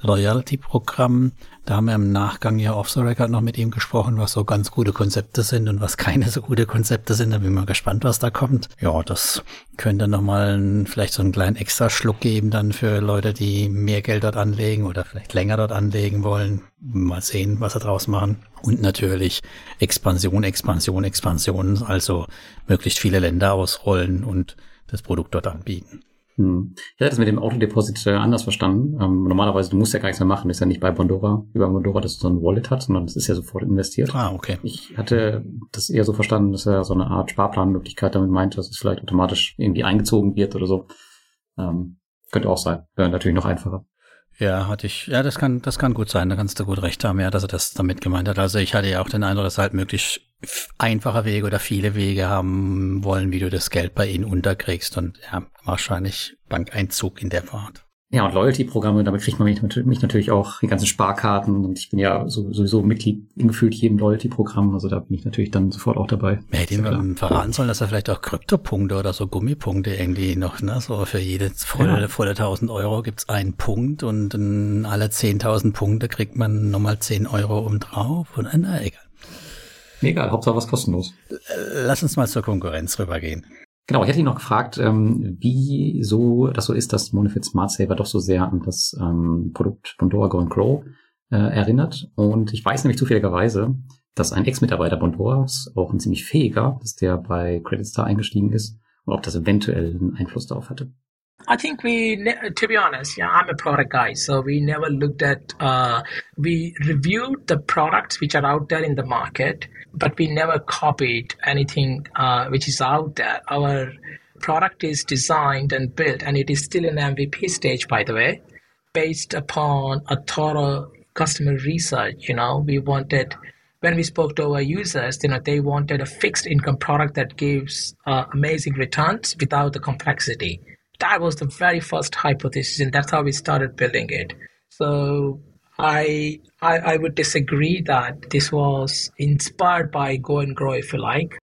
Loyalty-Programm. Da haben wir im Nachgang ja off the record noch mit ihm gesprochen, was so ganz gute Konzepte sind und was keine so gute Konzepte sind. Da bin ich mal gespannt, was da kommt. Ja, das könnte nochmal vielleicht so einen kleinen Extra-Schluck geben dann für Leute, die mehr Geld dort anlegen oder vielleicht länger dort anlegen wollen. Mal sehen, was sie draus machen. Und natürlich Expansion, Expansion, Expansion. Also möglichst viele Länder ausrollen und das Produkt dort anbieten. Hm. Ich hätte das mit dem Autodeposit äh, anders verstanden. Ähm, normalerweise, du musst ja gar nichts mehr machen. Das ist ja nicht bei Bondora, wie bei Bondora, dass du so ein Wallet hat, sondern das ist ja sofort investiert. Ah, okay. Ich hatte das eher so verstanden, dass er so eine Art Sparplanmöglichkeit damit meint, dass es vielleicht automatisch irgendwie eingezogen wird oder so. Ähm, könnte auch sein. Wäre natürlich noch einfacher. Ja, hatte ich, ja, das kann, das kann gut sein, da kannst du gut recht haben, ja, dass er das damit gemeint hat. Also ich hatte ja auch den Eindruck, dass er halt möglichst einfache Wege oder viele Wege haben wollen, wie du das Geld bei ihnen unterkriegst und ja, wahrscheinlich Bankeinzug in der Fahrt. Ja, und Loyalty-Programme, damit kriegt man mich, mich, natürlich auch die ganzen Sparkarten und ich bin ja sowieso Mitglied in gefühlt jedem Loyalty-Programm, also da bin ich natürlich dann sofort auch dabei. Hätte ihm verraten sollen, dass er vielleicht auch Kryptopunkte oder so Gummipunkte irgendwie noch, ne, so für jede volle, ja. volle 1000 Euro gibt's einen Punkt und alle 10.000 Punkte kriegt man nochmal 10 Euro um drauf und na, egal. Egal, Hauptsache was kostenlos. Lass uns mal zur Konkurrenz rübergehen. Genau, ich hätte ihn noch gefragt, ähm, wie so das so ist, dass Monofit Smart Saver doch so sehr an das ähm, Produkt Bondora Go and Grow äh, erinnert. Und ich weiß nämlich zufälligerweise, dass ein Ex-Mitarbeiter Bondoras, auch ein ziemlich fähiger, dass der bei Credit Star eingestiegen ist und ob das eventuell einen Einfluss darauf hatte. I think we, to be honest, yeah, I'm a product guy, so we never looked at, uh, we reviewed the products which are out there in the market, but we never copied anything uh, which is out there. Our product is designed and built, and it is still in MVP stage, by the way, based upon a thorough customer research. You know, we wanted when we spoke to our users, you know, they wanted a fixed income product that gives uh, amazing returns without the complexity that was the very first hypothesis, and that's how we started building it. So I, I, I would disagree that this was inspired by Go and Grow, if you like.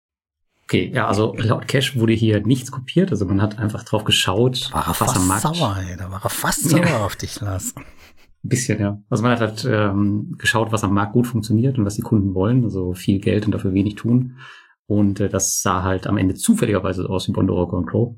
Okay, ja, also laut Cash wurde hier nichts kopiert, also man hat einfach drauf geschaut, war er was am Markt. Sauer, ey, da war er fast sauer ja. auf dich, Lars. Ein bisschen, ja. Also man hat halt ähm, geschaut, was am Markt gut funktioniert und was die Kunden wollen, also viel Geld und dafür wenig tun. Und äh, das sah halt am Ende zufälligerweise aus wie Bondora Go and Grow.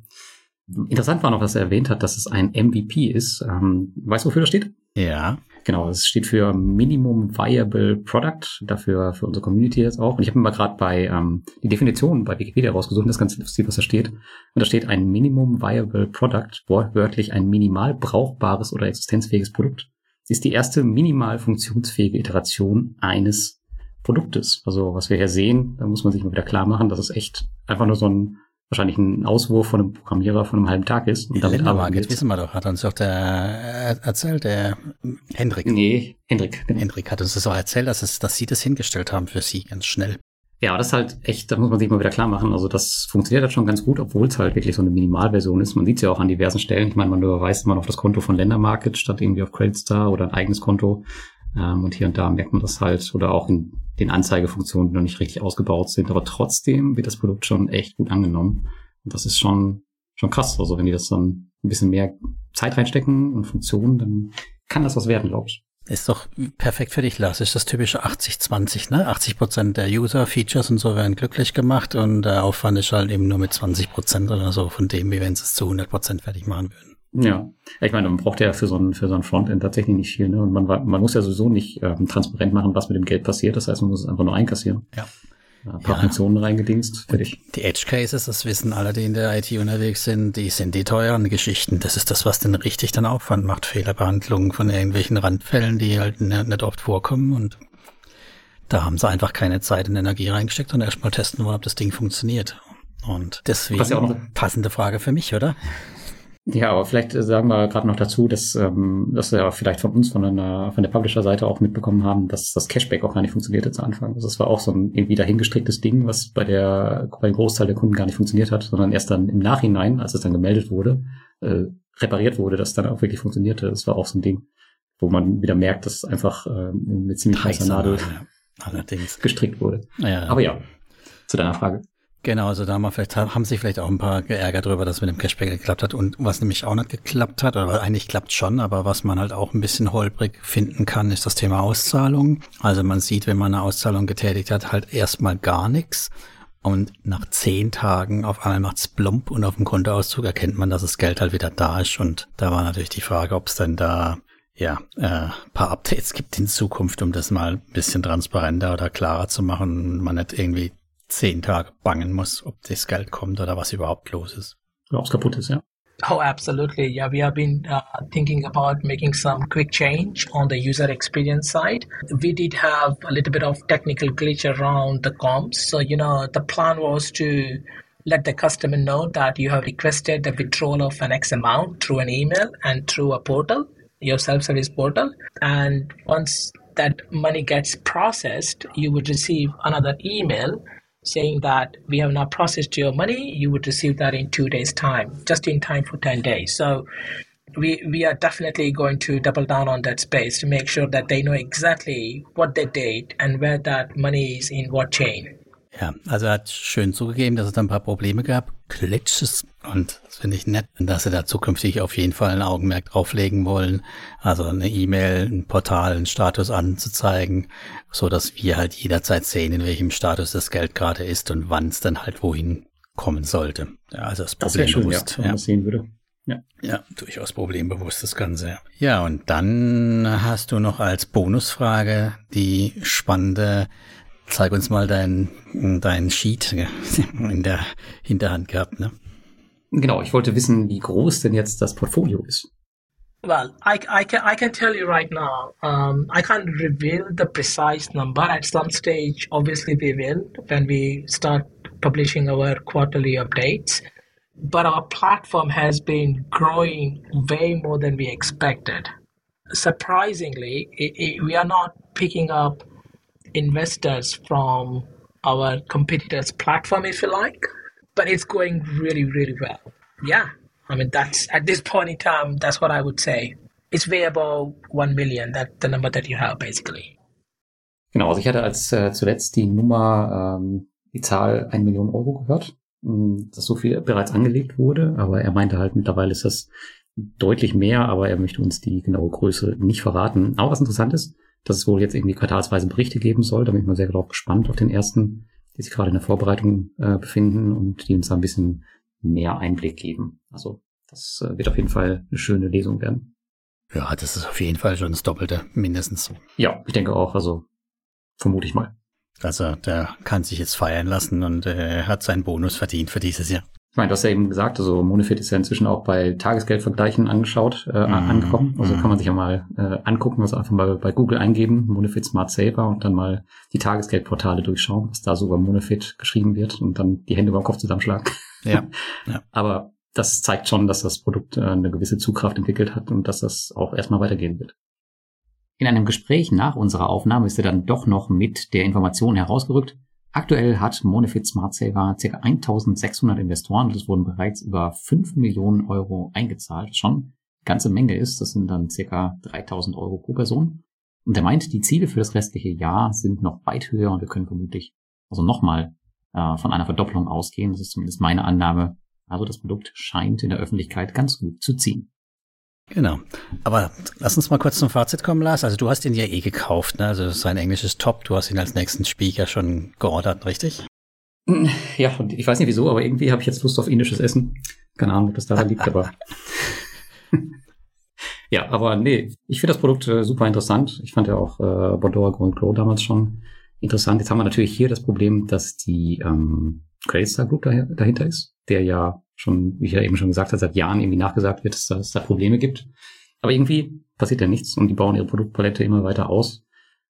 Interessant war noch, dass er erwähnt hat, dass es ein MVP ist. Ähm, weißt du, wofür das steht? Ja. Genau, es steht für Minimum Viable Product, dafür für unsere Community jetzt auch. Und ich habe mir mal gerade bei ähm, die Definition bei Wikipedia rausgesucht, das ist ganz lustig, was da steht. Und da steht ein Minimum Viable Product, wortwörtlich ein minimal brauchbares oder existenzfähiges Produkt. Sie ist die erste minimal funktionsfähige Iteration eines Produktes. Also was wir hier sehen, da muss man sich mal wieder klar machen, das ist echt einfach nur so ein wahrscheinlich ein Auswurf von einem Programmierer von einem halben Tag ist. Und damit aber jetzt wissen wir doch, hat uns doch der erzählt, der Hendrik. Nee, Hendrik. Genau. Hendrik hat uns das auch erzählt, dass, es, dass sie das hingestellt haben für sie ganz schnell. Ja, das ist halt echt, da muss man sich mal wieder klar machen. Also das funktioniert halt schon ganz gut, obwohl es halt wirklich so eine Minimalversion ist. Man sieht es ja auch an diversen Stellen. Ich meine, man überweist immer noch das Konto von Ländermarket statt irgendwie auf Creditstar oder ein eigenes Konto. Ähm, und hier und da merkt man das halt oder auch in den Anzeigefunktionen, die noch nicht richtig ausgebaut sind. Aber trotzdem wird das Produkt schon echt gut angenommen. Und das ist schon, schon krass. Also wenn die das dann ein bisschen mehr Zeit reinstecken und Funktionen, dann kann das was werden, glaube ich. Ist doch perfekt für dich, Lars. Ist das typische 80-20, ne? 80 Prozent der User-Features und so werden glücklich gemacht und der Aufwand ist halt eben nur mit 20 Prozent oder so von dem, wie wenn sie es zu 100 Prozent fertig machen würden. Ja, ich meine, man braucht ja für so ein, für so ein Frontend tatsächlich nicht viel. Ne? Und man, man muss ja sowieso nicht ähm, transparent machen, was mit dem Geld passiert. Das heißt, man muss es einfach nur einkassieren. Ja. Ein paar ja. Funktionen reingedingst, fertig. Die Edge Cases, das wissen alle, die in der IT unterwegs sind, die sind die teuren Geschichten. Das ist das, was den richtig dann Aufwand macht. Fehlerbehandlung von irgendwelchen Randfällen, die halt nicht oft vorkommen und Da haben sie einfach keine Zeit und Energie reingesteckt und erstmal testen wollen, ob das Ding funktioniert. Und deswegen ja passende Frage für mich, oder? Ja, aber vielleicht äh, sagen wir gerade noch dazu, dass, ähm, dass wir ja vielleicht von uns, von, einer, von der Publisher-Seite auch mitbekommen haben, dass das Cashback auch gar nicht funktionierte zu Anfang. Also das war auch so ein irgendwie dahingestricktes Ding, was bei der bei dem Großteil der Kunden gar nicht funktioniert hat, sondern erst dann im Nachhinein, als es dann gemeldet wurde, äh, repariert wurde, dass dann auch wirklich funktionierte. Das war auch so ein Ding, wo man wieder merkt, dass es einfach äh, mit ziemlich heißer Nadel ja. Allerdings. gestrickt wurde. Ja, Aber ja, zu deiner Frage. Genau, also da haben, wir vielleicht, haben sich vielleicht auch ein paar geärgert darüber, dass mit dem Cashback geklappt hat. Und was nämlich auch nicht geklappt hat, oder eigentlich klappt schon, aber was man halt auch ein bisschen holprig finden kann, ist das Thema Auszahlung. Also man sieht, wenn man eine Auszahlung getätigt hat, halt erstmal gar nichts. Und nach zehn Tagen auf einmal macht's plump und auf dem Kontoauszug erkennt man, dass das Geld halt wieder da ist. Und da war natürlich die Frage, ob es denn da ja, äh, paar Updates gibt in Zukunft, um das mal ein bisschen transparenter oder klarer zu machen. Man nicht irgendwie zehn Tage bangen muss, ob das Geld kommt oder was überhaupt los ist. Oder ob's kaputt ist, ja. Oh, absolutely. Yeah, we have been uh, thinking about making some quick change on the user experience side. We did have a little bit of technical glitch around the comps. So, you know, the plan was to let the customer know that you have requested the withdrawal of an X amount through an email and through a portal, your self service portal. And once that money gets processed, you would receive another email saying that we have now processed your money, you would receive that in two days' time, just in time for 10 days. So we, we are definitely going to double down on that space to make sure that they know exactly what they did and where that money is in what chain. Ja, also er hat schön zugegeben, dass es da ein paar Probleme gab, Glitches und das finde ich nett, dass sie da zukünftig auf jeden Fall ein Augenmerk drauflegen wollen. Also eine E-Mail, ein Portal, einen Status anzuzeigen, so dass wir halt jederzeit sehen, in welchem Status das Geld gerade ist und wann es dann halt wohin kommen sollte. Ja, also das Das wäre schön, ja, problembewusst. wenn man das sehen würde. Ja. Ja, durchaus problembewusst das Ganze. ja. Ja, und dann hast du noch als Bonusfrage die spannende, zeig uns mal dein, dein Sheet in der Hinterhand gehabt, ne? Genau, ich wollte wissen, wie groß denn jetzt das Portfolio ist. Well, I, I, can, I can tell you right now, um, I can't reveal the precise number. At some stage, obviously, we will when we start publishing our quarterly updates. But our platform has been growing way more than we expected. Surprisingly, i i we are not picking up investors from our competitors' platform, if you like, but it's going really, really well. Yeah, I mean, that's at this point in time, that's what I would say. It's way above 1 million, that the number that you have basically. Genau, also ich hatte als äh, zuletzt die Nummer, ähm, die Zahl 1 Million Euro gehört, mh, dass so viel bereits angelegt wurde, aber er meinte halt, mittlerweile ist das deutlich mehr, aber er möchte uns die genaue Größe nicht verraten. Aber was interessant ist, dass es wohl jetzt irgendwie quartalsweise Berichte geben soll, da bin ich mal sehr drauf gespannt auf den ersten, die sich gerade in der Vorbereitung äh, befinden und die uns da ein bisschen mehr Einblick geben. Also das äh, wird auf jeden Fall eine schöne Lesung werden. Ja, das ist auf jeden Fall schon das Doppelte, mindestens. Ja, ich denke auch, also vermute ich mal. Also der kann sich jetzt feiern lassen und äh, hat seinen Bonus verdient für dieses Jahr. Ich meine, du hast ja eben gesagt, also Monefit ist ja inzwischen auch bei Tagesgeldvergleichen angeschaut, äh, Mhm. angekommen. Also Mhm. kann man sich ja mal äh, angucken, also einfach mal bei Google eingeben, Monefit Smart Saver und dann mal die Tagesgeldportale durchschauen, was da so über Monefit geschrieben wird und dann die Hände über den Kopf zusammenschlagen. Ja, Aber das zeigt schon, dass das Produkt äh, eine gewisse Zugkraft entwickelt hat und dass das auch erstmal weitergehen wird. In einem Gespräch nach unserer Aufnahme ist er dann doch noch mit der Information herausgerückt. Aktuell hat Monefit Smart Saver ca. 1600 Investoren und es wurden bereits über 5 Millionen Euro eingezahlt, schon eine ganze Menge ist. Das sind dann ca. 3000 Euro pro Person. Und er meint, die Ziele für das restliche Jahr sind noch weit höher und wir können vermutlich also nochmal äh, von einer Verdopplung ausgehen. Das ist zumindest meine Annahme. Also das Produkt scheint in der Öffentlichkeit ganz gut zu ziehen. Genau. Aber lass uns mal kurz zum Fazit kommen, Lars. Also du hast ihn ja eh gekauft, ne? Also sein Englisch ist top. Du hast ihn als nächsten Speaker schon geordert, richtig? Ja, und ich weiß nicht wieso, aber irgendwie habe ich jetzt Lust auf indisches Essen. Keine Ahnung, ob das daran liegt, aber. ja, aber nee, ich finde das Produkt äh, super interessant. Ich fand ja auch äh, Bondora Grand Grow damals schon interessant. Jetzt haben wir natürlich hier das Problem, dass die ähm, Credit Star Group dahinter ist, der ja schon, wie ich ja eben schon gesagt habe, seit Jahren irgendwie nachgesagt wird, dass, es da Probleme gibt. Aber irgendwie passiert ja nichts und die bauen ihre Produktpalette immer weiter aus.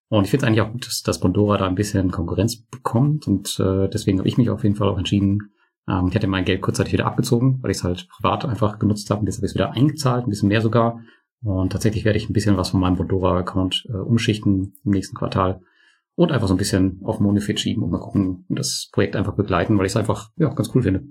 Und ich finde es eigentlich auch gut, dass, dass Bondora da ein bisschen Konkurrenz bekommt und äh, deswegen habe ich mich auf jeden Fall auch entschieden, ähm, ich hatte mein Geld kurzzeitig wieder abgezogen, weil ich es halt privat einfach genutzt habe und jetzt habe ich es wieder eingezahlt, ein bisschen mehr sogar. Und tatsächlich werde ich ein bisschen was von meinem Bondora-Account äh, umschichten im nächsten Quartal und einfach so ein bisschen auf Monifit schieben und mal gucken und das Projekt einfach begleiten, weil ich es einfach ja, ganz cool finde.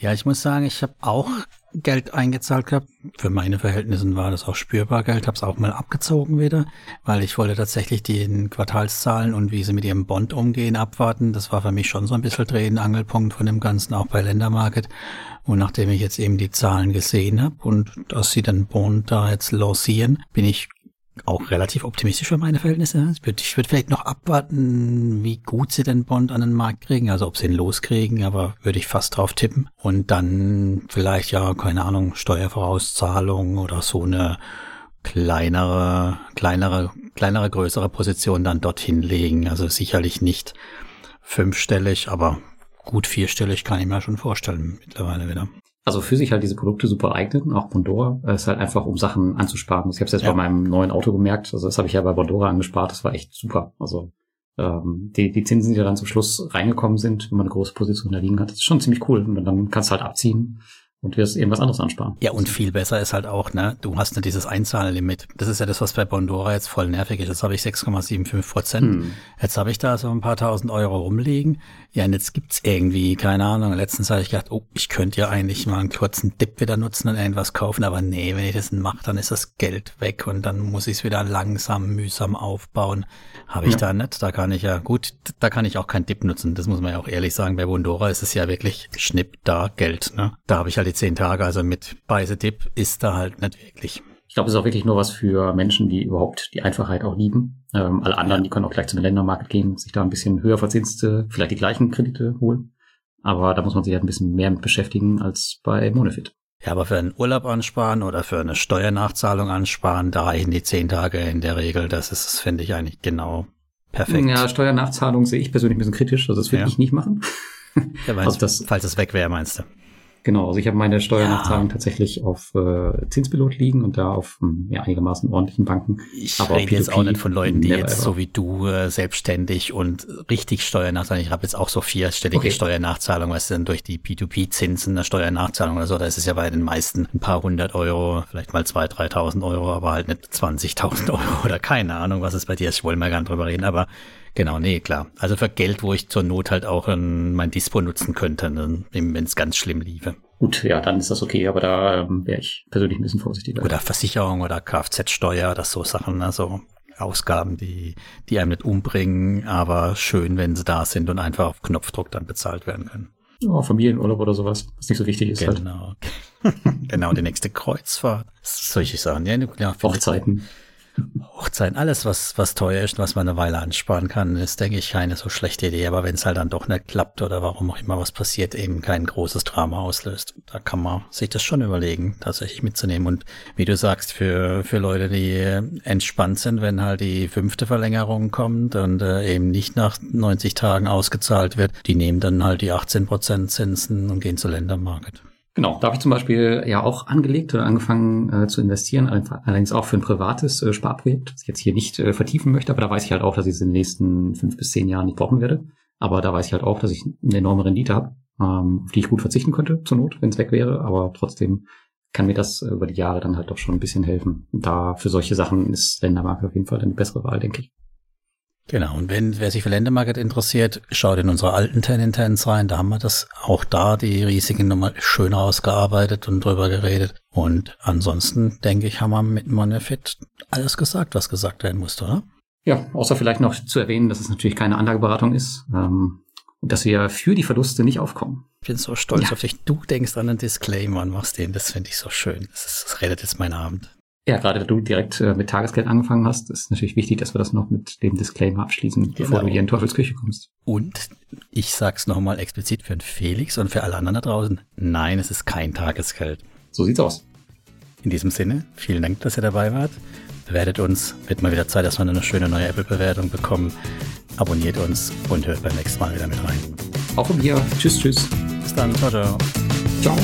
Ja, ich muss sagen, ich habe auch Geld eingezahlt gehabt. Für meine Verhältnisse war das auch spürbar Geld. Habe es auch mal abgezogen wieder, weil ich wollte tatsächlich die Quartalszahlen und wie sie mit ihrem Bond umgehen abwarten. Das war für mich schon so ein bisschen drehender Angelpunkt von dem Ganzen, auch bei Ländermarket. Und nachdem ich jetzt eben die Zahlen gesehen habe und dass sie den Bond da jetzt lancieren, bin ich auch relativ optimistisch für meine Verhältnisse. Ich würde, ich würde vielleicht noch abwarten, wie gut sie den Bond an den Markt kriegen, also ob sie ihn loskriegen, aber würde ich fast drauf tippen. Und dann vielleicht ja, keine Ahnung, Steuervorauszahlung oder so eine kleinere, kleinere, kleinere, größere Position dann dorthin legen. Also sicherlich nicht fünfstellig, aber gut vierstellig kann ich mir schon vorstellen mittlerweile wieder also für sich halt diese Produkte super eignen, auch Bondora, ist halt einfach, um Sachen anzusparen. Ich habe es jetzt ja. bei meinem neuen Auto gemerkt, also das habe ich ja bei Bondora angespart, das war echt super. Also ähm, die, die Zinsen, die da dann zum Schluss reingekommen sind, wenn man eine große Position da liegen hat, das ist schon ziemlich cool. Und dann kannst du halt abziehen und wirst irgendwas anderes ansparen. Ja, und viel besser ist halt auch, ne, du hast nicht dieses Einzahllimit. Das ist ja das, was bei Bondora jetzt voll nervig ist. Jetzt habe ich 6,75 Prozent. Hm. Jetzt habe ich da so ein paar tausend Euro rumliegen. Ja, und jetzt gibt's irgendwie, keine Ahnung, letztens habe ich gedacht, oh, ich könnte ja eigentlich mal einen kurzen Dip wieder nutzen und irgendwas kaufen, aber nee, wenn ich das mache, dann ist das Geld weg und dann muss ich es wieder langsam, mühsam aufbauen. Habe ich ja. da nicht. Da kann ich ja, gut, da kann ich auch keinen Dip nutzen. Das muss man ja auch ehrlich sagen. Bei Bondora ist es ja wirklich Schnipp da Geld. Ne? Da habe ich halt die zehn Tage, also mit Dip ist da halt nicht wirklich. Ich glaube, es ist auch wirklich nur was für Menschen, die überhaupt die Einfachheit auch lieben. Ähm, alle anderen, die können auch gleich zu den Ländermarket gehen, sich da ein bisschen höher verzinste, vielleicht die gleichen Kredite holen. Aber da muss man sich halt ein bisschen mehr mit beschäftigen als bei Monofit. Ja, aber für einen Urlaub ansparen oder für eine Steuernachzahlung ansparen, da reichen die zehn Tage in der Regel. Das ist, finde ich, eigentlich genau perfekt. Ja, Steuernachzahlung sehe ich persönlich ein bisschen kritisch. Also das würde ja. ich nicht machen. Ja, meinst, also das, falls es weg wäre, meinst du? Genau, also ich habe meine Steuernachzahlung ja. tatsächlich auf äh, Zinspilot liegen und da auf hm, ja, einigermaßen ordentlichen Banken. Ich aber rede jetzt auch nicht von Leuten, die jetzt ever. so wie du äh, selbstständig und richtig Steuernachzahlung, ich habe jetzt auch so vierstellige okay. Steuernachzahlung, was denn durch die P2P-Zinsen eine Steuernachzahlung oder so, da ist es ja bei den meisten ein paar hundert Euro, vielleicht mal zwei, dreitausend Euro, aber halt nicht 20.000 Euro oder keine Ahnung, was es bei dir ist, ich wollte mal gar nicht drüber reden, aber Genau, nee, klar. Also für Geld, wo ich zur Not halt auch ein, mein Dispo nutzen könnte, ne, wenn es ganz schlimm liefe. Gut, ja, dann ist das okay, aber da ähm, wäre ich persönlich ein bisschen vorsichtiger. Oder Versicherung oder Kfz-Steuer, das so Sachen, also Ausgaben, die, die einem nicht umbringen, aber schön, wenn sie da sind und einfach auf Knopfdruck dann bezahlt werden können. Ja, Familienurlaub oder sowas, was nicht so wichtig ist. Halt. Genau. Halt. genau, die nächste Kreuzfahrt. Solche Sachen. Ja, ja, Hochzeiten. Hochzeiten, alles, was, was teuer ist, was man eine Weile ansparen kann, ist, denke ich, keine so schlechte Idee. Aber wenn es halt dann doch nicht klappt oder warum auch immer was passiert, eben kein großes Drama auslöst, da kann man sich das schon überlegen, tatsächlich mitzunehmen. Und wie du sagst, für, für Leute, die entspannt sind, wenn halt die fünfte Verlängerung kommt und äh, eben nicht nach 90 Tagen ausgezahlt wird, die nehmen dann halt die 18% Zinsen und gehen zur Ländermarket. Genau, da habe ich zum Beispiel ja auch angelegt oder angefangen äh, zu investieren, allerdings auch für ein privates äh, Sparprojekt, das ich jetzt hier nicht äh, vertiefen möchte, aber da weiß ich halt auch, dass ich es in den nächsten fünf bis zehn Jahren nicht brauchen werde. Aber da weiß ich halt auch, dass ich eine enorme Rendite habe, ähm, auf die ich gut verzichten könnte, zur Not, wenn es weg wäre, aber trotzdem kann mir das äh, über die Jahre dann halt doch schon ein bisschen helfen. Da für solche Sachen ist Ländermarke auf jeden Fall eine bessere Wahl, denke ich. Genau, und wenn wer sich für Ländermarket interessiert, schaut in unsere alten Tenintens rein, da haben wir das auch da die Risiken nochmal schön ausgearbeitet und drüber geredet. Und ansonsten, denke ich, haben wir mit Monefit alles gesagt, was gesagt werden musste, oder? Ja, außer vielleicht noch zu erwähnen, dass es natürlich keine Anlageberatung ist ähm, und dass wir für die Verluste nicht aufkommen. Ich bin so stolz ja. auf dich. Du denkst an einen Disclaimer und machst den, das finde ich so schön. Das, ist, das redet jetzt meinen Abend. Ja, gerade du direkt äh, mit Tagesgeld angefangen hast, ist natürlich wichtig, dass wir das noch mit dem Disclaimer abschließen, genau. bevor du hier in Teufelsküche kommst. Und ich sag's nochmal explizit für den Felix und für alle anderen da draußen. Nein, es ist kein Tagesgeld. So sieht's aus. In diesem Sinne, vielen Dank, dass ihr dabei wart. Bewertet uns. Wird mal wieder Zeit, dass wir eine schöne neue Apple-Bewertung bekommen. Abonniert uns und hört beim nächsten Mal wieder mit rein. Auch von mir. Tschüss, tschüss. Bis dann. Ciao, ciao. Ciao.